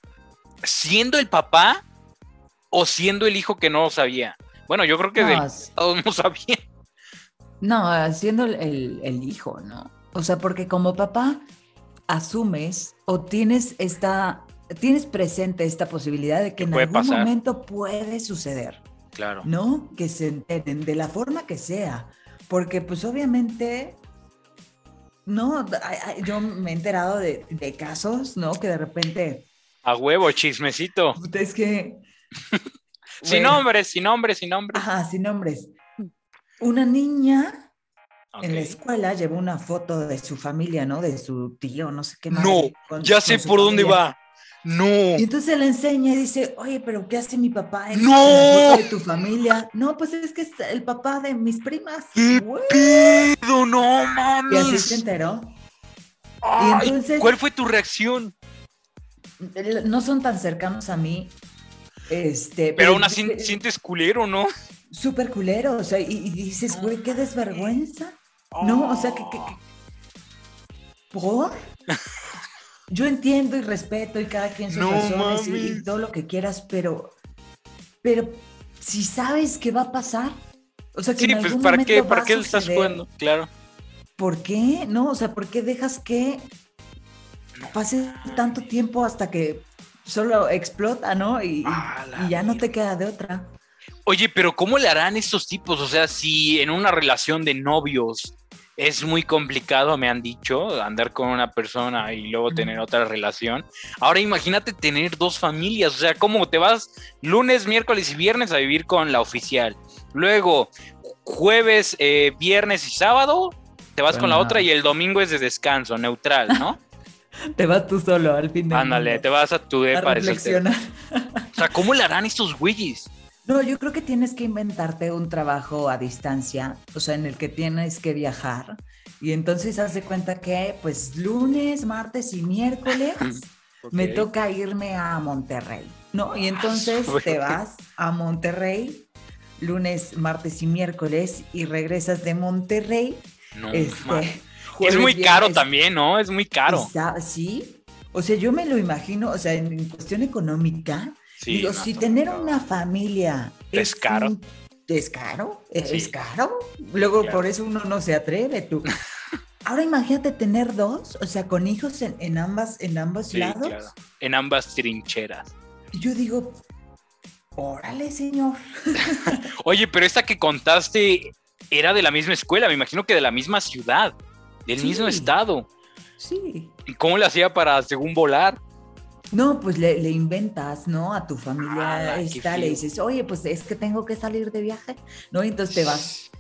¿Siendo el papá o siendo el hijo que no lo sabía? Bueno, yo creo que
No,
del
s-
lado no.
No, siendo el, el- hijo, ¿no? O sea, porque como papá asumes o tienes esta, tienes presente esta posibilidad de que en algún
pasar.
momento puede suceder,
Claro.
¿no? Que se enteren de la forma que sea, porque pues obviamente, no, yo me he enterado de, de casos, ¿no? Que de repente,
A huevo, chismecito.
es que...
Sin
Bueno,
nombre, sin nombre, sin nombre.
Ajá, sin nombres. Una niña en la escuela llevó una foto de su familia, ¿no? De su tío, no sé qué
No,
madre, con-
ya
con
sé por dónde va. No.
Y entonces le enseña y dice, oye, pero ¿qué hace mi papá en,
¡No!
en la foto de tu familia? No, pues es que es el papá de mis primas.
¿Qué pedo? No
Y así se
mames.
enteró.
Ay,
entonces-
¿Cuál fue tu reacción?
No son tan cercanos a mí. Este,
Pero aún así sientes culero, ¿no?
súper culero, o sea, y, y dices, güey, qué desvergüenza. No, o sea, que... que- que- ¿Por? Yo entiendo y respeto y cada quien sus
No
razones y- y, todo lo que quieras, pero... Pero si sabes qué va a pasar, o sea, que
Sí,
en
pues
algún
¿para
momento
qué, ¿para qué lo estás jugando? Claro.
¿Por qué? No, o sea, ¿por qué dejas que pase tanto tiempo hasta que solo explota, ¿no? Y,
Ah,
ya no te queda de otra.
Oye, pero ¿cómo le harán estos tipos? O sea, si en una relación de novios es muy complicado, me han dicho, andar con una persona y luego tener otra relación. Ahora imagínate tener dos familias, o sea, ¿cómo te vas lunes, miércoles y viernes a vivir con la oficial? Luego, jueves, eh, viernes y sábado, te vas
Con
la- otra y el domingo es de descanso, neutral, ¿no?
Te vas tú solo al fin de
Ándale, te vas a tu depa
reflexionar.
O sea, ¿cómo le harán estos güeyes?
No, yo creo que tienes que inventarte un trabajo a distancia, o sea, en el que tienes que viajar. Y entonces haz de cuenta que, pues, lunes, martes y miércoles me toca irme a Monterrey, ¿no? Y entonces
Güey.
te vas a Monterrey lunes, martes y miércoles y regresas de Monterrey.
No,
este,
es muy caro también, ¿no? Es muy caro.
Sí. O sea, yo me lo imagino, o sea, en, en cuestión económica,
Sí,
digo,
no,
si tener una familia
Es caro.
un- ¿Es caro? ¿Es,
Sí.
es caro? Luego
Claro.
por eso uno no se atreve, tú. Ahora imagínate tener dos, o sea, con hijos en, en ambas, en ambos
Sí,
lados.
claro. En ambas trincheras.
Y yo digo, órale, señor.
Oye, pero esta que contaste era de la misma escuela, me imagino que de la misma ciudad, del
Sí.
mismo estado.
Sí.
¿Y cómo le hacía para, según volar?
No, pues le, le inventas, ¿no? A tu familia
qué
esta, le dices, oye, pues es que tengo que salir de viaje, ¿no? Y entonces te vas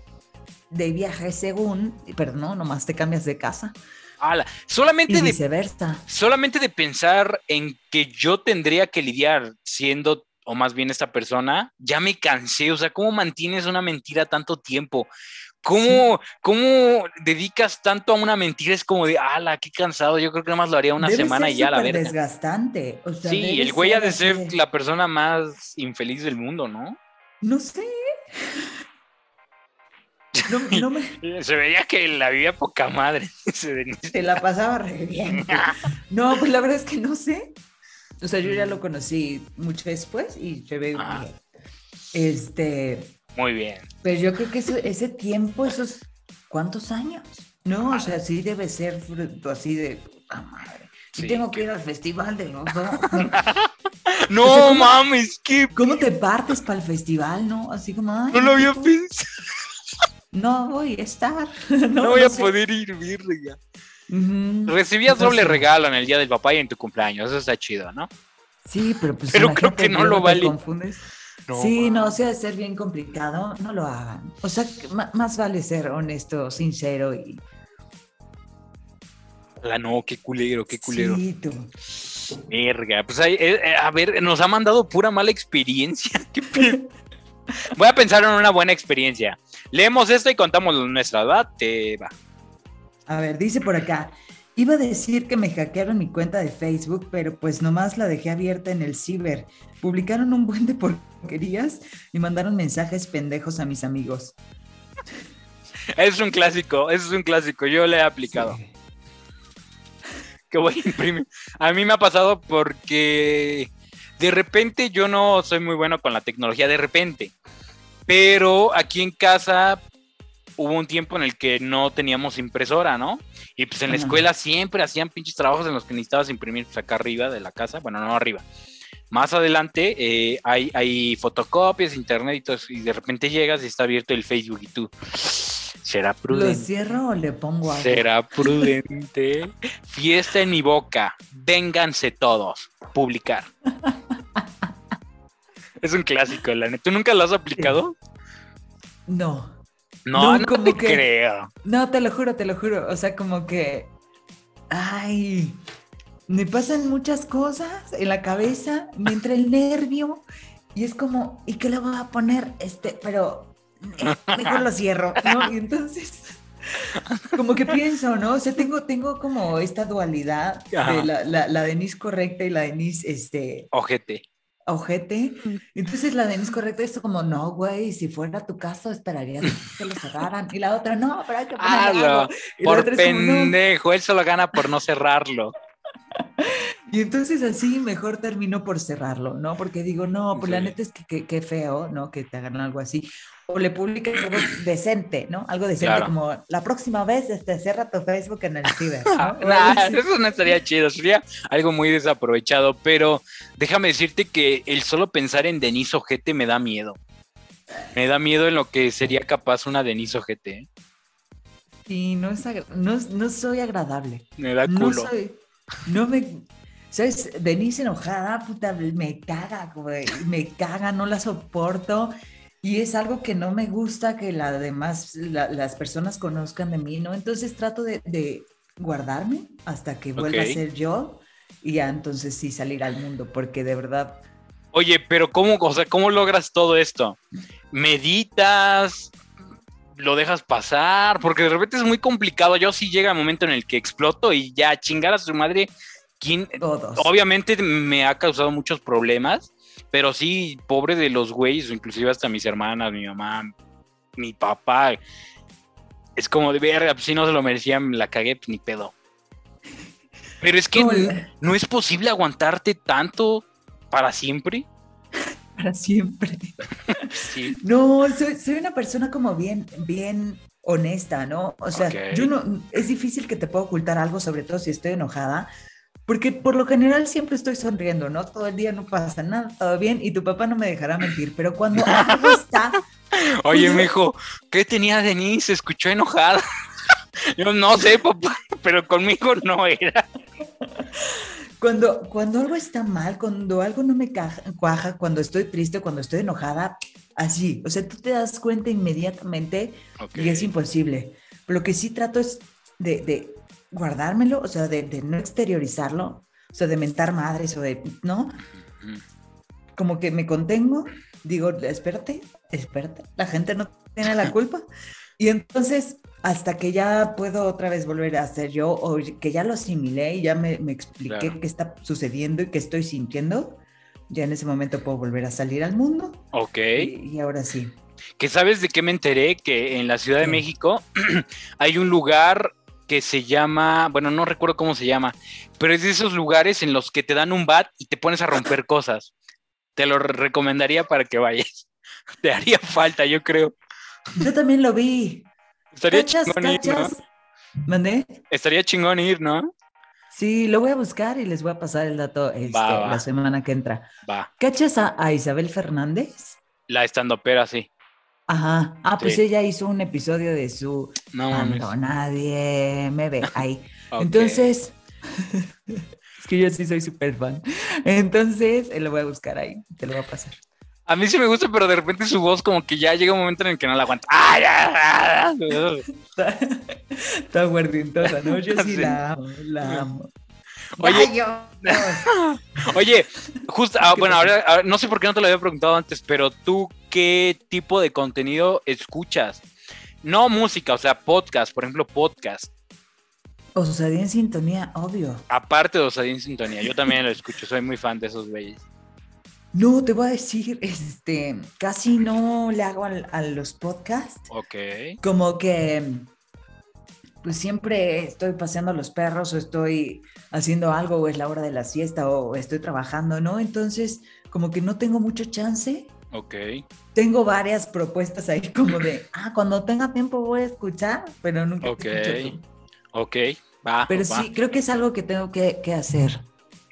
de viaje según, pero no, nomás te cambias de casa
Ala,
y
solamente de,
viceversa.
solamente de pensar en que yo tendría que lidiar siendo, o más bien esta persona, ya me cansé. O sea, ¿cómo mantienes una mentira tanto tiempo? ¿Cómo, ¿Cómo dedicas tanto a una mentira? Es como de, ala, qué cansado. Yo creo que nada más lo haría una
Debe
semana
ser
y ya la verga.
desgastante. O sea,
Sí, el güey ha de ser la persona más infeliz del mundo, ¿no?
No sé. No, no me...
Se veía que la vivía poca madre. Se
la pasaba re bien. No, pues la verdad es que no sé. O sea, yo ya lo conocí mucho después y se ve
Ah.
Este,
Muy bien.
pero yo creo que eso- ese tiempo, esos, ¿cuántos años? No, o sea, sí debe ser fruto así de puta madre.
Sí,
tengo
que-
ir al festival de los dos.
No mames, ¿qué?
¿Cómo te partes para el festival, no? Así como.
no lo había pensado.
No voy a estar.
No, voy a poder ir, virga. Recibías doble regalo en el día del papá y en tu cumpleaños. Eso está chido, ¿no?
Sí, pero pues.
Pero creo que no lo vale.
confundes. Sí, no, o sea, ser bien complicado, no lo hagan. O sea, más vale ser honesto, sincero y.
La no, qué culero, qué culero.
Sí, tú.
Verga, pues eh, eh, a ver, nos ha mandado pura mala experiencia. Voy a pensar en una buena experiencia. Leemos esto y contamos nuestra edad. Te va.
A ver, dice por acá. Iba a decir que me hackearon mi cuenta de Facebook, pero pues nomás la dejé abierta en el ciber. Publicaron un buen de porquerías y mandaron mensajes pendejos a mis amigos.
Es un clásico, es un clásico. Yo le he aplicado. Que voy a imprimir. A mí me ha pasado porque de repente yo no soy muy bueno con la tecnología, de repente. Pero aquí en casa hubo un tiempo en el que no teníamos impresora, ¿no? Y pues en la escuela siempre hacían pinches trabajos en los que necesitabas imprimir pues, acá arriba de la casa, bueno, no arriba. Más adelante eh, hay, hay fotocopias, internet y todo y de repente llegas y está abierto el Facebook y tú, ¿será prudente?
¿Lo cierro o le pongo algo?
¿Será prudente? Fiesta en mi boca, vénganse todos, publicar. es un clásico, la neta. ¿Tú nunca lo has aplicado?
No.
No, no, te creo.
No, te lo juro, te lo juro. O sea, como que. Ay. Me pasan muchas cosas en la cabeza, me entra el nervio y es como, ¿y qué le voy a poner? Este, pero mejor lo cierro, ¿no? Y entonces, como que pienso, ¿no? O sea, tengo, tengo como esta dualidad de la, la, la Denise correcta y la Denise, este...
Ojete
ojete. Entonces la Denise correcta esto como, no, güey, si fuera tu caso esperarías que lo cerraran. Y la otra, no, pero hay que
ponerlo. por pendejo, él solo gana por no cerrarlo.
Y entonces así mejor termino por cerrarlo, ¿no? Porque digo, no, pues la neta es que qué feo, ¿no? Que te hagan algo así. O le publican algo decente, ¿no? Algo decente como, la próxima vez este, cierra tu Facebook en el ciber. ¿no?
eso no estaría chido, sería algo muy desaprovechado, pero déjame decirte que el solo pensar en Denise Ojete me da miedo. Me da miedo en lo que sería capaz una Denise Ojete. ¿eh?
Sí, no, es no, no soy agradable.
Me da culo.
No soy, no me. ¿Sabes? Denise enojada, puta, me caga, güey. Me caga, no la soporto. Y es algo que no me gusta que la demás, las personas conozcan de mí, ¿no? Entonces trato de, guardarme hasta que vuelva a ser yo y ya entonces sí salir al mundo, porque de verdad.
Oye, pero ¿cómo, o sea, ¿cómo logras todo esto? ¿Meditas? lo dejas pasar, porque de repente es muy complicado. Yo sí llega el momento en el que exploto y ya chingar a su madre. ¿Quién? Obviamente me ha causado muchos problemas, pero sí, pobre de los güeyes, inclusive hasta mis hermanas, mi mamá, mi papá. Es como de verga, pues si no se lo merecían, la cagué, pues ni pedo. Pero es que no es posible aguantarte tanto para siempre
para siempre. No, soy, una persona como bien, bien honesta, ¿no? O sea, yo no, es difícil que te pueda ocultar algo, sobre todo si estoy enojada, porque por lo general siempre estoy sonriendo, ¿no? Todo el día no pasa nada, todo bien, y tu papá no me dejará mentir, pero cuando algo está...
Oye, me dijo, ¿qué tenía Denise? Se escuchó enojada. Yo no sé, papá, pero conmigo no era.
Cuando, cuando algo está mal, cuando algo no me cuaja, cuando estoy triste, cuando estoy enojada, así, o sea, tú te das cuenta inmediatamente y es imposible. Lo que sí trato es de, guardármelo, o sea, de, no exteriorizarlo, o sea, de mentar madres o de, ¿no? Como que me contengo, digo, espérate, espérate, la gente no tiene la culpa. Y entonces hasta que ya puedo otra vez volver a ser yo o que ya lo asimilé y ya me, expliqué qué está sucediendo y qué estoy sintiendo, ya en ese momento puedo volver a salir al mundo.
Ok.
Y, ahora sí.
¿Que sabes de qué me enteré? Que en la Ciudad de México hay un lugar que se llama, bueno, no recuerdo cómo se llama, pero es de esos lugares en los que te dan un bat y te pones a romper cosas. Te lo recomendaría para que vayas. Te haría falta, yo creo.
Yo también lo vi.
Estaría chingón ir, ¿no? Estaría chingón ir, ¿no?
Sí, lo voy a buscar y les voy a pasar el dato este,
Va, va.
la semana que entra.
Va.
¿Cachas a, a Isabel Fernández?
La estandopera, sí.
Ajá. Ah, pues ella hizo un episodio de su
No.
Cuando nadie me ve ahí. Entonces, es que yo sí soy súper fan. Entonces, eh, lo voy a buscar ahí, te lo voy a pasar.
A mí sí me gusta, pero de repente su voz como que ya llega un momento en el que no la aguanta. ¡Ay, ay, ay!
Está, está guardientosa, ¿no? Yo sí,
Sí.
la amo, la amo.
Oye. Oye, justo, ah,
¿Qué
bueno, ahora, ahora- no sé por qué no te lo había preguntado antes, pero tú, ¿qué tipo de contenido escuchas? No música, o sea, podcast, por ejemplo, podcast.
Osadía en sintonía, obvio.
Aparte de Osadía en Sintonía, yo también lo escucho, soy muy fan de esos güeyes.
No, te voy a decir, este, casi no le hago al- a los podcasts.
Ok.
como que pues siempre estoy paseando a los perros o estoy haciendo algo o es la hora de la siesta o estoy trabajando, ¿no? Entonces, como que no tengo mucho chance.
Ok.
Tengo varias propuestas ahí como de, ah, cuando tenga tiempo voy a escuchar, pero nunca
Ok. Ok. Va.
Pero
va.
sí, creo que es algo que tengo que, que hacer.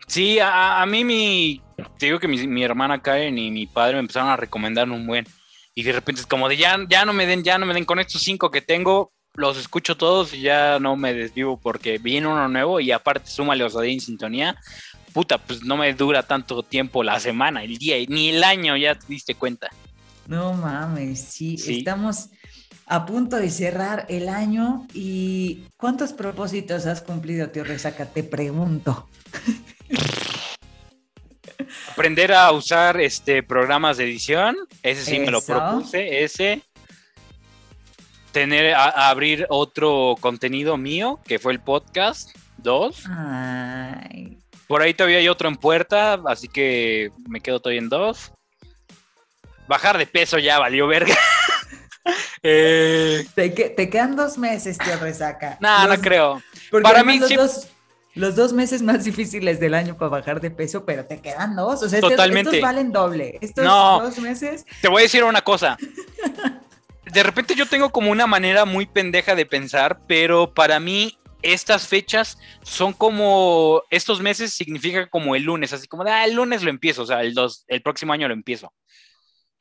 Sí, a, a mí mi. Te digo que mi, mi hermana Karen y mi padre me empezaron a recomendar un buen. Y de repente es como de ya, ya no me den, ya no me den con estos cinco que tengo, los escucho todos y ya no me desvivo porque viene uno nuevo y aparte súmale osadía en sintonía. Puta, pues no me dura tanto tiempo la semana, el día, ni el año, ya te diste cuenta.
No mames, sí,
Sí.
estamos a punto de cerrar el año y ¿cuántos propósitos has cumplido, tío Resaca? Te pregunto.
Aprender a usar este programas de edición, ese sí me lo propuse, ese. Tener, a- a abrir otro contenido mío, que fue el podcast, dos.
Ay,
Por ahí todavía hay otro en puerta, así que me quedo todavía en dos. Bajar de peso ya valió verga. eh,
Te, que- te quedan dos meses, tío Resaca.
no, no creo. Para mí
los
sí-
dos, los dos meses más difíciles del año para bajar de peso, pero te quedan dos. O sea, estos-
Totalmente.
estos valen doble. Estos
No.
dos meses.
Te voy a decir una cosa. De repente yo tengo como una manera muy pendeja de pensar, pero para mí estas fechas son como, estos meses significa como el lunes, así como de, ah, el lunes lo empiezo, o sea, el, dos, el próximo año lo empiezo.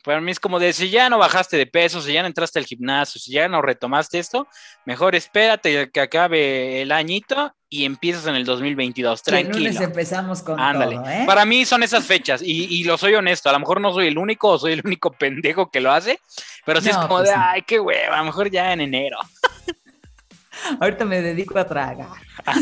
Para mí es como de, si ya no bajaste de peso, si ya no entraste al gimnasio, si ya no retomaste esto, mejor espérate que acabe el añito y empiezas en el 2022,
que el
tranquilo.
lunes empezamos con
Ándale.
todo, ¿eh?
Para mí son esas fechas y, y lo soy honesto. A lo mejor no soy el único o soy el único pendejo que lo hace, pero sí es como
pues
de, ay, qué hueva, a lo mejor ya en enero.
Ahorita me dedico a tragar.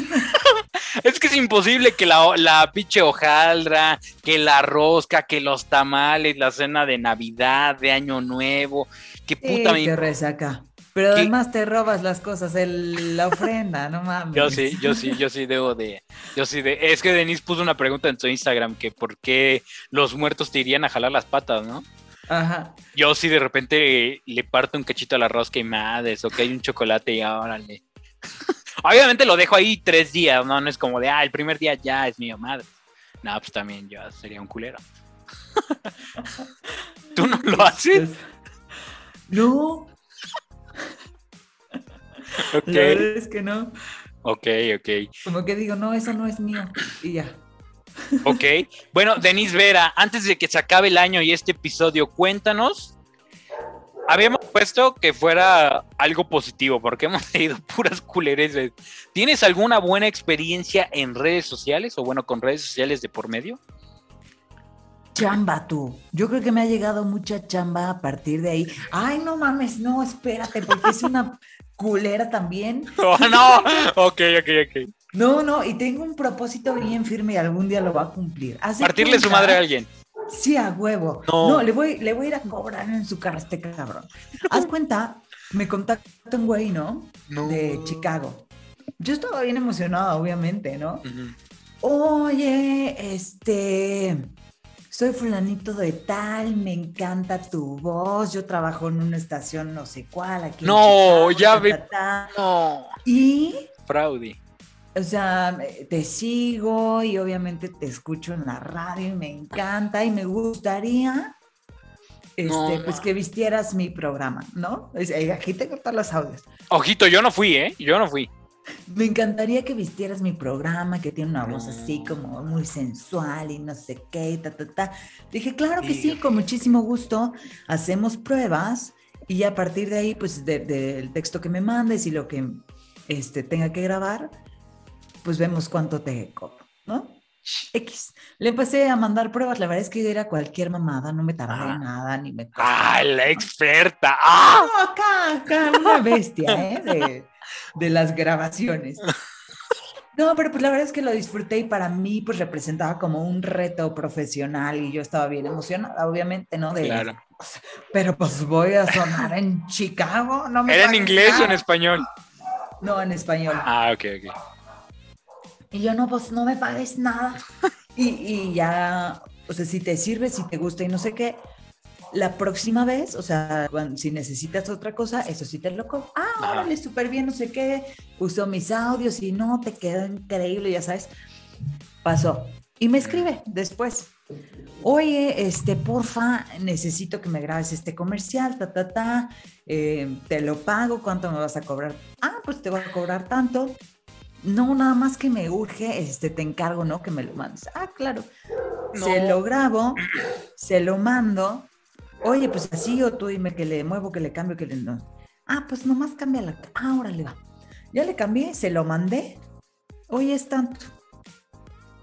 Es que es imposible que la, la pinche hojaldra, que la rosca, que los tamales, la cena de Navidad, de Año Nuevo, que puta
Sí,
me...
te resaca. Pero
¿Qué?
además te robas las cosas, el- la ofrenda, no mames.
Yo sí, yo sí, yo sí debo de, yo sí de, es que Denise puso una pregunta en su Instagram que por qué los muertos te irían a jalar las patas, ¿no?
Ajá.
Yo sí de repente le parto un cachito a la rosca y madres, o que hay un chocolate y órale. Obviamente lo dejo ahí tres días, ¿no? No es como de, ah, el primer día ya es mío, madre. No, pues también yo sería un culero. ¿Tú no lo haces?
No,
Ok,
la verdad es que no.
ok, ok,
Como que digo, no, eso no es mío. Y ya.
ok. Bueno, Denise Vera, antes de que se acabe el año y este episodio, cuéntanos. Habíamos puesto que fuera algo positivo, porque hemos leído puras culereces. ¿Tienes alguna buena experiencia en redes sociales o bueno, con redes sociales de por medio?
Chamba tú. Yo creo que me ha llegado mucha chamba a partir de ahí. Ay, no mames, no, espérate, porque es una culera también.
Oh, no, ok, ok, ok.
No, no, y tengo un propósito bien firme y algún día lo va a cumplir.
Partirle su madre a alguien.
Sí, a huevo.
No.
No, le, voy, le voy a ir a cobrar en su cara a este cabrón. Haz cuenta, me contacta un güey, ¿no?
No.
De Chicago. Yo estaba bien emocionada, obviamente, ¿no? Oye, este, soy fulanito de tal, me encanta tu voz, yo trabajo en una estación no sé cuál, aquí. en
No,
Chicago,
ya ve-
ta, ta".
No,
Y,
fraude.
o sea, te sigo y obviamente te escucho en la radio y me encanta y me gustaría, este,
No,
pues que vistieras mi programa, ¿no? Eh, Aquí tengo todos los audios.
Ojito, yo no fui, ¿eh? Yo no fui.
Me encantaría que vistieras mi programa, que tiene una voz así
Mm.
como muy sensual y no sé qué, ta, ta, ta. Dije, claro que sí, con muchísimo gusto. Hacemos pruebas y a partir de ahí, pues de- del texto que me mandes y lo que este, tenga que grabar, pues vemos cuánto te cobro, ¿no? X. Le empecé a mandar pruebas, la verdad es que era cualquier mamada, no me tardé en nada, ni me
¡Ah, la experta! ¡Ah!
no, acá, acá, una bestia, ¿eh? De, de las grabaciones. No, pero pues la verdad es que lo disfruté y para mí pues representaba como un reto profesional y yo estaba bien emocionada, obviamente, ¿no? De,
Claro.
Pero pues voy a sonar en Chicago, no me
¿Era en inglés o en español?
No, en español.
Ah, ok, ok.
Y yo, no, pues no me pagues nada. Y, y ya, o sea, si te sirve, si te gusta y no sé qué, la próxima vez, o sea, cuando- si necesitas otra cosa, eso sí te lo cobro. Ah, órale, súper bien, no sé qué. Usó mis audios y no, te quedó increíble, ya sabes. Pasó. Y me escribe después. Oye, este, porfa, necesito que me grabes este comercial, ta, ta, ta. eh, te lo pago, ¿cuánto me vas a cobrar? Ah, pues te voy a cobrar tanto. No, nada más que me urge, este, te encargo, ¿no? Que me lo mandes. Ah, claro. Se lo grabo, se lo mando. Oye, pues así o tú dime que le muevo, que le cambio, que le no. Ah, pues nomás cambia la. Ah, órale, va. Ya le cambié, se lo mandé. Oye, es tanto.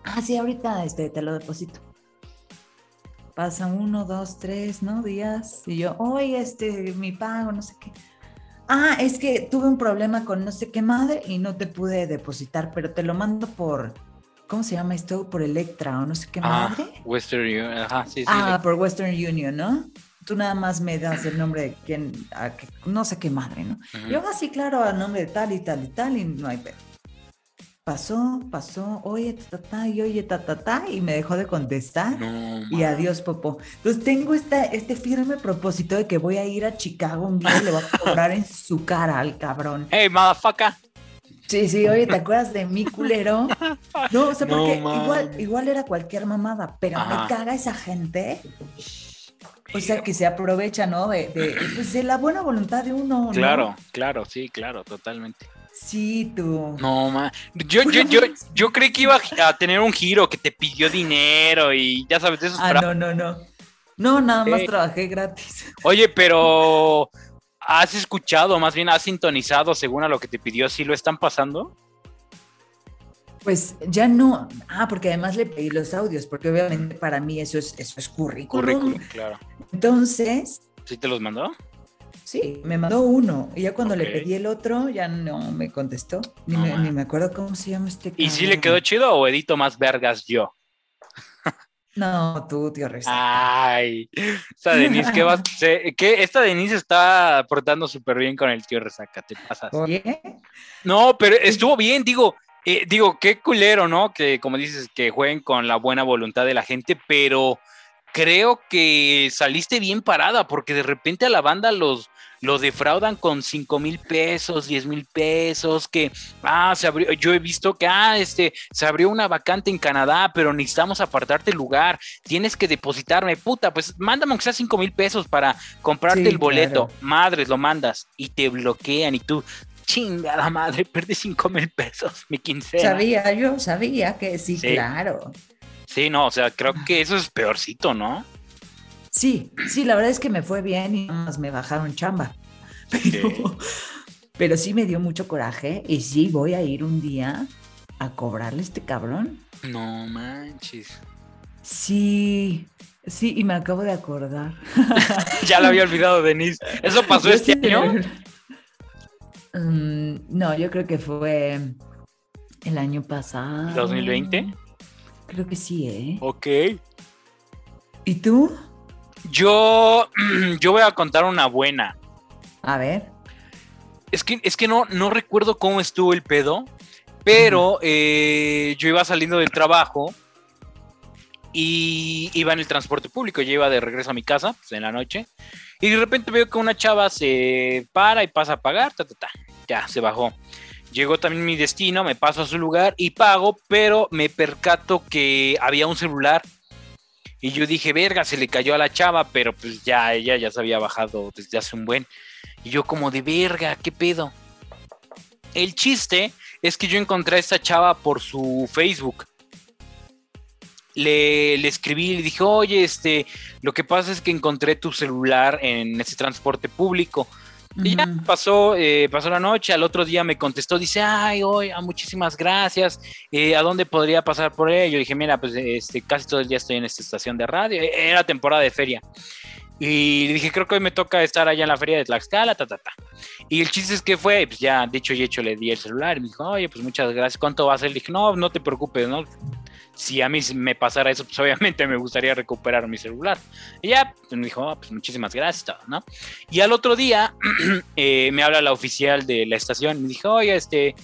Ah, sí, ahorita este, te lo deposito. Pasan uno, dos, tres, ¿no? Días. Y yo, oye, este, mi pago, no sé qué. Ah, es que tuve un problema con no sé qué madre y no te pude depositar, pero te lo mando por, ¿cómo se llama esto? Por Electra o no sé qué
Ah,
madre.
Western Union. Ajá, sí, sí.
Ah, por Western Union, ¿no? Tú nada más me das el nombre de quien, a que- no sé qué madre, ¿no?
Ujú.
Yo así, claro, a nombre de tal y tal y tal, y no hay pedo. Pasó, pasó, oye, ta, ta, ta, y oye, ta, ta, ta, y me dejó de contestar.
No,
Y adiós, Popo. Entonces tengo esta, este firme propósito de que voy a ir a Chicago un día y le voy a cobrar en su cara al cabrón.
Hey, motherfucker.
Sí, sí, oye, ¿te acuerdas de mi culero? No, o sea, porque igual, igual era cualquier mamada, pero
Ajá.
me caga esa gente. O sea, que se aprovecha, ¿no? De, de, pues, de la buena voluntad de uno. ¿no?
Claro, claro, sí, claro, totalmente.
Sí, tú.
No, ma. Yo, yo, yo, yo creí que iba a tener un giro, que te pidió dinero y ya sabes, de esos
Ah, no, no, no. No, nada más
Ok.
trabajé gratis.
Oye, pero ¿has escuchado, más bien has sintonizado según a lo que te pidió? ¿Sí lo están pasando?
Pues ya no. Ah, porque además le pedí los audios, porque obviamente para mí eso es, eso es currículum.
Currículum, claro.
Entonces,
¿Sí te los mandó?
sí, me mandó uno. Y ya cuando le pedí el otro, ya no me contestó. Ni, me, ni me acuerdo cómo se llama este
¿Y si le quedó chido o edito más vergas yo?
No, tú, tío Reza.
Ay, esta Denise, ¿qué vas? se- ¿qué? Esta Denise está portando súper bien con el tío Resaca, te pasas.
Oye,
No, pero estuvo bien, digo, eh, digo, qué culero, ¿no? Que como dices, que jueguen con la buena voluntad de la gente, pero creo que saliste bien parada, porque de repente a la banda los, lo defraudan con 5 mil pesos, 10 mil pesos, que, ah, se abrió, yo he visto que, ah, este, se abrió una vacante en Canadá, pero necesitamos apartarte el lugar, tienes que depositarme, puta, pues mándame aunque sea 5 mil pesos para comprarte
Sí,
el boleto,
claro.
madres, lo mandas, y te bloquean, y tú, chingada madre, perdí 5 mil pesos, mi quincena.
sabía yo, sabía que sí,
Sí.
claro.
Sí, no, o sea, creo que eso es peorcito, ¿no?
Sí, sí, la verdad es que me fue bien y más me bajaron chamba. Pero, sí me dio mucho coraje y sí voy a ir un día a cobrarle a este cabrón.
No manches.
Sí, sí, y me acabo de acordar.
Ya lo había olvidado, Denise. ¿Eso pasó
Yo
este
sí
año?
Mm, no, yo creo que fue el año pasado.
2020?
Creo que sí, ¿eh?
Ok.
¿Y tú?
Yo, yo voy a contar una buena.
A ver.
Es que, es que no, no recuerdo cómo estuvo el pedo, pero eh, yo iba saliendo del trabajo y iba en el transporte público, yo iba de regreso a mi casa pues, en la noche y de repente veo que una chava se para y pasa a pagar, ta, ta, ta, ya se bajó. Llegó también mi destino, me paso a su lugar y pago, pero me percato que había un celular y yo dije, verga, se le cayó a la chava, pero pues ya ella ya se había bajado desde hace un buen. Y yo como de verga, ¿qué pedo? El chiste es que yo encontré a esta chava por su Facebook. Le, le, escribí, le dije, oye, este, lo que pasa es que encontré tu celular en ese transporte público. Y ya pasó, eh, pasó la noche, al otro día me contestó, dice, ay, oye, muchísimas gracias, eh, ¿a dónde podría pasar por ello? Yo dije, mira, pues este, casi todo el día estoy en esta estación de radio, era temporada de feria. Y dije, creo que hoy me toca estar allá en la feria de Tlaxcala, ta, ta, ta. Y el chiste es que fue, pues ya dicho y hecho, le di el celular y me dijo, oye, pues muchas gracias, ¿cuánto va a ser? Le dije, no, no te preocupes, ¿no? Si a mí me pasara eso, pues obviamente me gustaría recuperar mi celular. Y ya pues, me dijo, oh, pues muchísimas gracias, ¿no? Y al otro día eh, me habla la oficial de la estación me dijo, oye, este,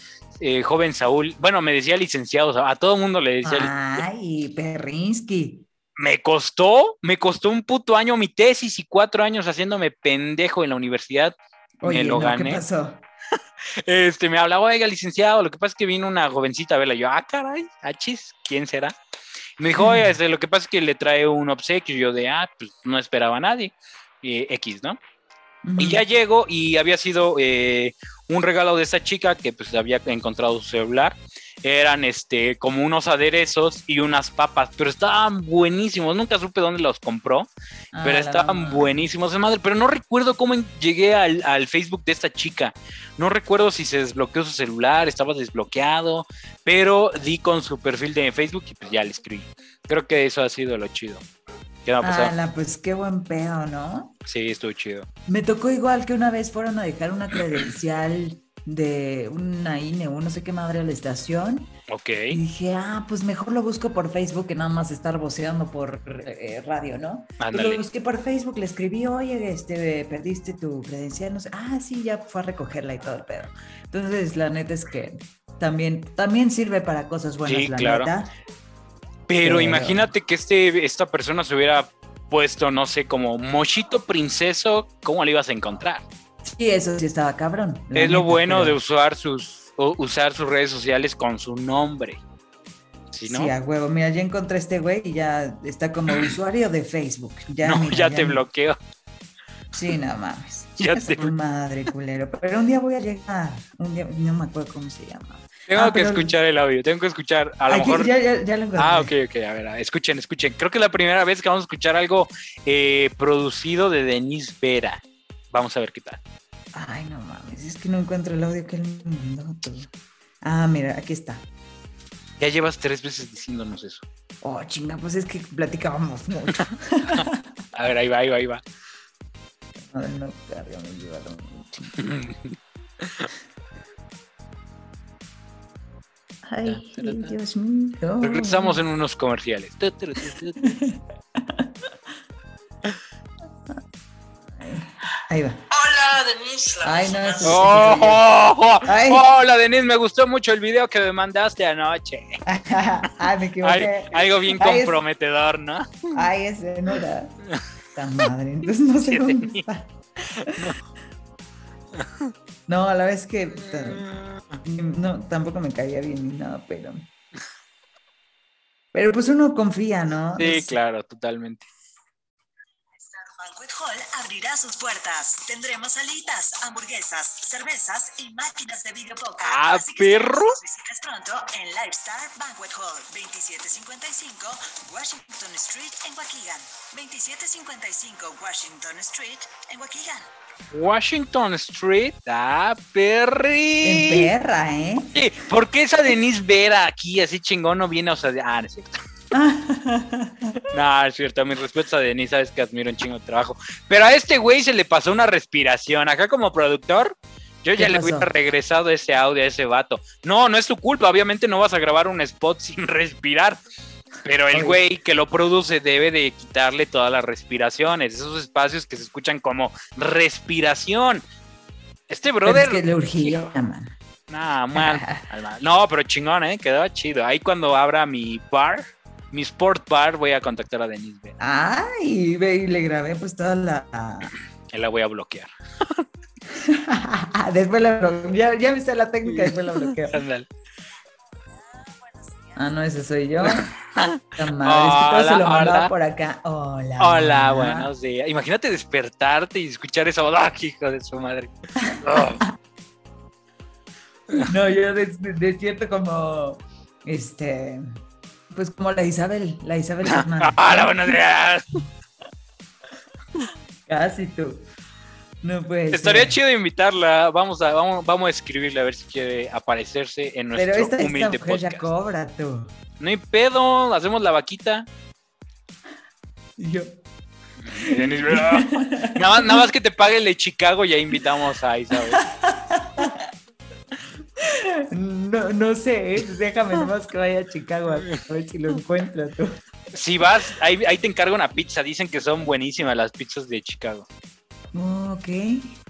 eh, joven Saúl, bueno, me decía licenciado, a todo mundo le decía.
Ay, Perrinsky
me costó, me costó un puto año mi tesis y cuatro años haciéndome pendejo en la universidad.
Oye, me lo gané. ¿Qué pasó?
Este, me hablaba, oiga, licenciado, lo que pasa es que vino una jovencita a verla. Yo, ah, caray, achis, ¿quién será? Me dijo, oiga, este, lo que pasa es que le trae un obsequio. Yo de, ah, pues no esperaba a nadie. X, ¿no? Y ya llego y había sido eh, un regalo de esa chica que pues había encontrado su celular eran este como unos aderezos y unas papas, pero estaban buenísimos. Nunca supe dónde los compró, ah, pero estaban buenísimos de madre. Pero no recuerdo cómo llegué al, Facebook de esta chica. No recuerdo si se desbloqueó su celular, estaba desbloqueado, pero di con su perfil de Facebook y pues ya le escribí. Creo que eso ha sido lo chido.
¿Qué va a pasar? pues qué buen pedo, ¿no?
Sí, estuvo chido.
Me tocó igual que una vez fueron a dejar una credencial de una INE o no sé qué madre a la estación.
Ok.
Y dije, ah, pues mejor lo busco por Facebook que nada más estar voceando por eh, radio, ¿no? Ándale. Lo busqué por Facebook, le escribí, oye, este, perdiste tu credencial, no sé. Ah, sí, ya fue a recogerla y todo el pedo. Entonces, la neta es que también, también sirve para cosas buenas, sí, la claro. neta.
Pero, imagínate que este, esta persona se hubiera puesto, no sé, como mochito princeso, ¿cómo le ibas a encontrar?
Sí, eso sí estaba cabrón.
Es lo bueno de usar sus, usar sus redes sociales con su nombre.
¿Sí, no? sí, a huevo. Mira, ya encontré este güey y ya está como usuario de Facebook. Ya,
no, ya, te bloqueo.
Sí, no mames. Ya te... Madre culero. Pero un día voy a llegar. Un día, no me acuerdo cómo se llama.
Tengo ah, que escuchar el audio, tengo que escuchar. A lo mejor.
Ya, ya, ya lo.
Ah, ok, ok. A ver, escuchen, escuchen. Creo que es la primera vez que vamos a escuchar algo eh, producido de Denise Vera. Vamos a ver qué tal.
Ay, no mames, es que no encuentro el audio que él me mandó. Ah, mira, aquí está.
Ya llevas tres veces diciéndonos eso.
Oh, chinga, pues es que platicábamos mucho.
a ver, ahí va, ahí va, ahí va.
Ay, no, carga, me llevaron mucho. Ay, Dios mío.
Regresamos en unos comerciales.
Ahí va.
Hola, Denise.
Ay, no, eso
oh, Hola, Denise. Me gustó mucho el video que me mandaste anoche.
Ay, me equivoqué.
algo bien comprometedor, ¿no?
Ay, ese no era. Tan madre. Entonces no sé dónde está. No, a la vez que. No, tampoco me caía bien ni nada, pero. Pero pues uno confía, ¿no?
Sí, claro, totalmente.
Hall abrirá sus puertas. Tendremos salitas, hamburguesas, cervezas y máquinas de video poker.
¡Ah, perro!
Visitas pronto en Lifestyle Banquet Hall, 2755 Washington Street en Waukegan. 2755 Washington Street en Waukegan.
Washington Street, ah, perri.
En perra, ¿eh?
¿por qué esa Denise Vera aquí así chingón no viene? O sea, ah, no es cierto. no, es cierto, mi respeto a Denis, sabes que admiro un chingo de trabajo. Pero a este güey se le pasó una respiración. Acá como productor, yo ya le hubiera regresado ese audio a ese vato. No, no es tu culpa, obviamente no vas a grabar un spot sin respirar. Pero el güey que lo produce debe de quitarle todas las respiraciones, esos espacios que se escuchan como respiración. Este brother.
que le urgía, man.
Nah, mal, No, pero chingón, ¿eh? Quedó chido. Ahí cuando abra mi bar, mi sport bar, voy a contactar a Denise B.
Ay, ve y le grabé pues toda la.
la voy a bloquear.
después la bloqueo. Ya, ya viste la técnica, después la bloqueo. Ah, no, ese soy yo. Madre, hola, es que se lo mandaba por acá. Hola.
Hola, buenos días. Imagínate despertarte y escuchar esa voz. ¡Ah, hijo de su madre!
No, yo des- despierto como, este, pues como la Isabel, la Isabel Guzmán.
Hola, buenos días.
Casi tú. No puede
Estaría
ser.
chido invitarla. Vamos a, vamos, vamos a escribirle a ver si quiere aparecerse en
Pero
nuestro
esta, esta
humilde
mujer ya
podcast.
cobra tú.
No hay pedo, hacemos la vaquita.
Y yo,
más, nada más que te pague el de Chicago, ya invitamos a Isabel.
no, no sé, ¿eh? déjame nomás que vaya a Chicago a ver si lo encuentro tú.
Si vas, ahí, ahí te encargo una pizza. Dicen que son buenísimas las pizzas de Chicago.
Ok,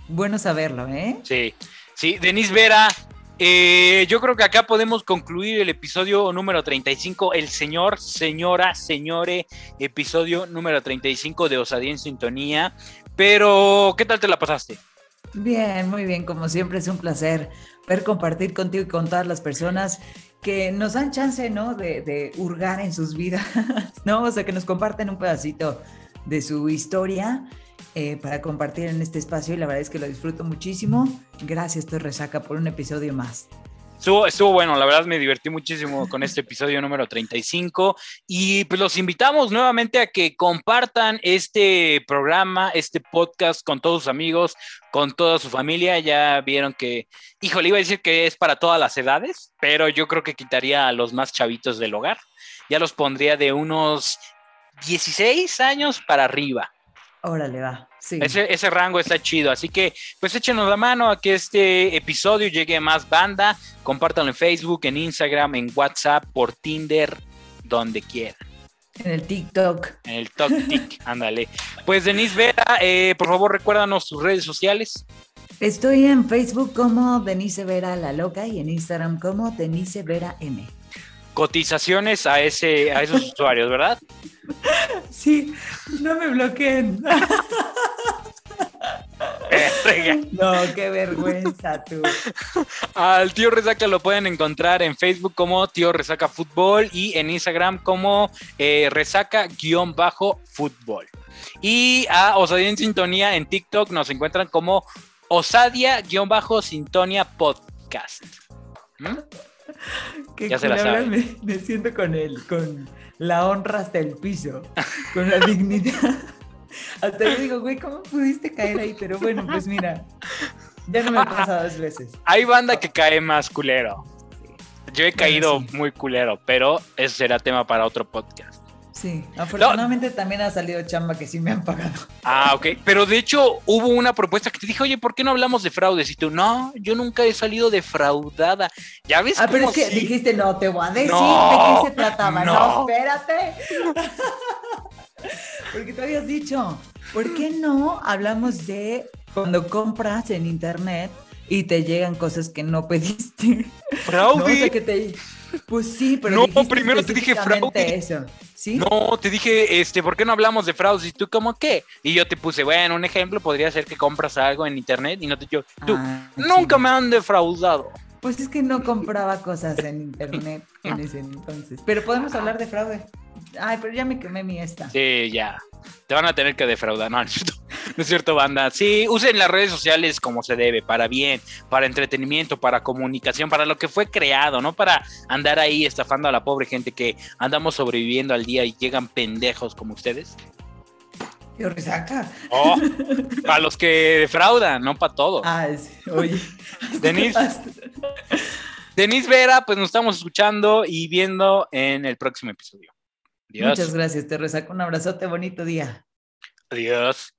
bueno saberlo, ¿eh?
Sí, sí, Denis Vera. eh, yo creo que acá podemos concluir el episodio número 35. El señor, señora, señore, episodio número 35 de Osadía en Sintonía. Pero, ¿qué tal te la pasaste?
Bien, muy bien, como siempre es un placer ver compartir contigo y con todas las personas que nos dan chance, ¿no? De, hurgar en sus vidas, ¿no? O sea, que nos comparten un pedacito de su historia eh, para compartir en este espacio y la verdad es que lo disfruto muchísimo. Gracias, Torre Resaca, por un episodio más.
Estuvo, bueno, la verdad me divertí muchísimo con este episodio número 35 y pues los invitamos nuevamente a que compartan este programa, este podcast con todos sus amigos, con toda su familia. Ya vieron que, híjole, iba a decir que es para todas las edades, pero yo creo que quitaría a los más chavitos del hogar. Ya los pondría de unos 16 años para arriba.
Órale, va. Sí.
Ese, ese rango está chido, así que pues échenos la mano a que este episodio llegue a más banda, compártanlo en Facebook, en Instagram, en WhatsApp, por Tinder, donde quieran,
En el TikTok.
en el TokTik, ándale. Pues Denise Vera, eh, por favor recuérdanos tus redes sociales.
Estoy en Facebook como Denise Vera La Loca y en Instagram como Denise Vera M.
Cotizaciones a, ese, a esos usuarios, ¿verdad?
Sí, no me bloqueen. No, qué vergüenza tú.
Al tío Resaca lo pueden encontrar en Facebook como tío Resaca Fútbol y en Instagram como eh, Resaca-Fútbol. Y a Osadia en Sintonía en TikTok nos encuentran como Osadia-Sintonia Podcast. ¿Mm?
Qué
Ya se la.
Me, me siento con él, con la honra hasta el piso, con la dignidad. Hasta le digo, güey, ¿cómo pudiste caer ahí? Pero bueno, pues mira, ya no me ha pasado dos veces.
Hay banda que cae más culero. Yo he
Bueno,
caído
sí.
muy culero, pero eso será tema para otro podcast.
Sí, afortunadamente también ha salido chamba que sí me han pagado.
Ah, ok. Pero de hecho hubo una propuesta que te dije, oye, ¿por qué no hablamos de fraudes? Y tú, no, yo nunca he salido defraudada. ¿Ya ves?
Ah, pero es que dijiste, no, te voy a decir
No,
de qué se trataba. No,
no.
espérate. Porque te habías dicho, ¿por qué no hablamos de cuando compras en internet y te llegan cosas que no pediste?
¿Fraude?
No, o sea, que te... Pues sí, pero
No, primero te dije fraude.
eso. ¿Sí?
No, te dije, este, ¿por qué no hablamos de fraudes? Y tú, ¿cómo qué? Y yo te puse, bueno, un ejemplo podría ser que compras algo en internet y no te yo, tú,
Ah,
nunca
sí.
me han defraudado.
Pues es que no compraba cosas en internet en ese entonces. Pero podemos hablar de fraude. Ay, pero ya me quemé mi esta.
Sí, ya. Te van a tener que defraudar. No, no es cierto, no es cierto, banda. Sí, usen las redes sociales como se debe, para bien, para entretenimiento, para comunicación, para lo que fue creado, no para andar ahí estafando a la pobre gente que andamos sobreviviendo al día y llegan pendejos como ustedes.
Yo resaca.
Oh, para los que defraudan, no para todos.
Ah, sí, oye.
Denise. Denise Vera, pues nos estamos escuchando y viendo en el próximo episodio. Adiós.
Muchas gracias, te resaca un abrazote, bonito día.
Adiós.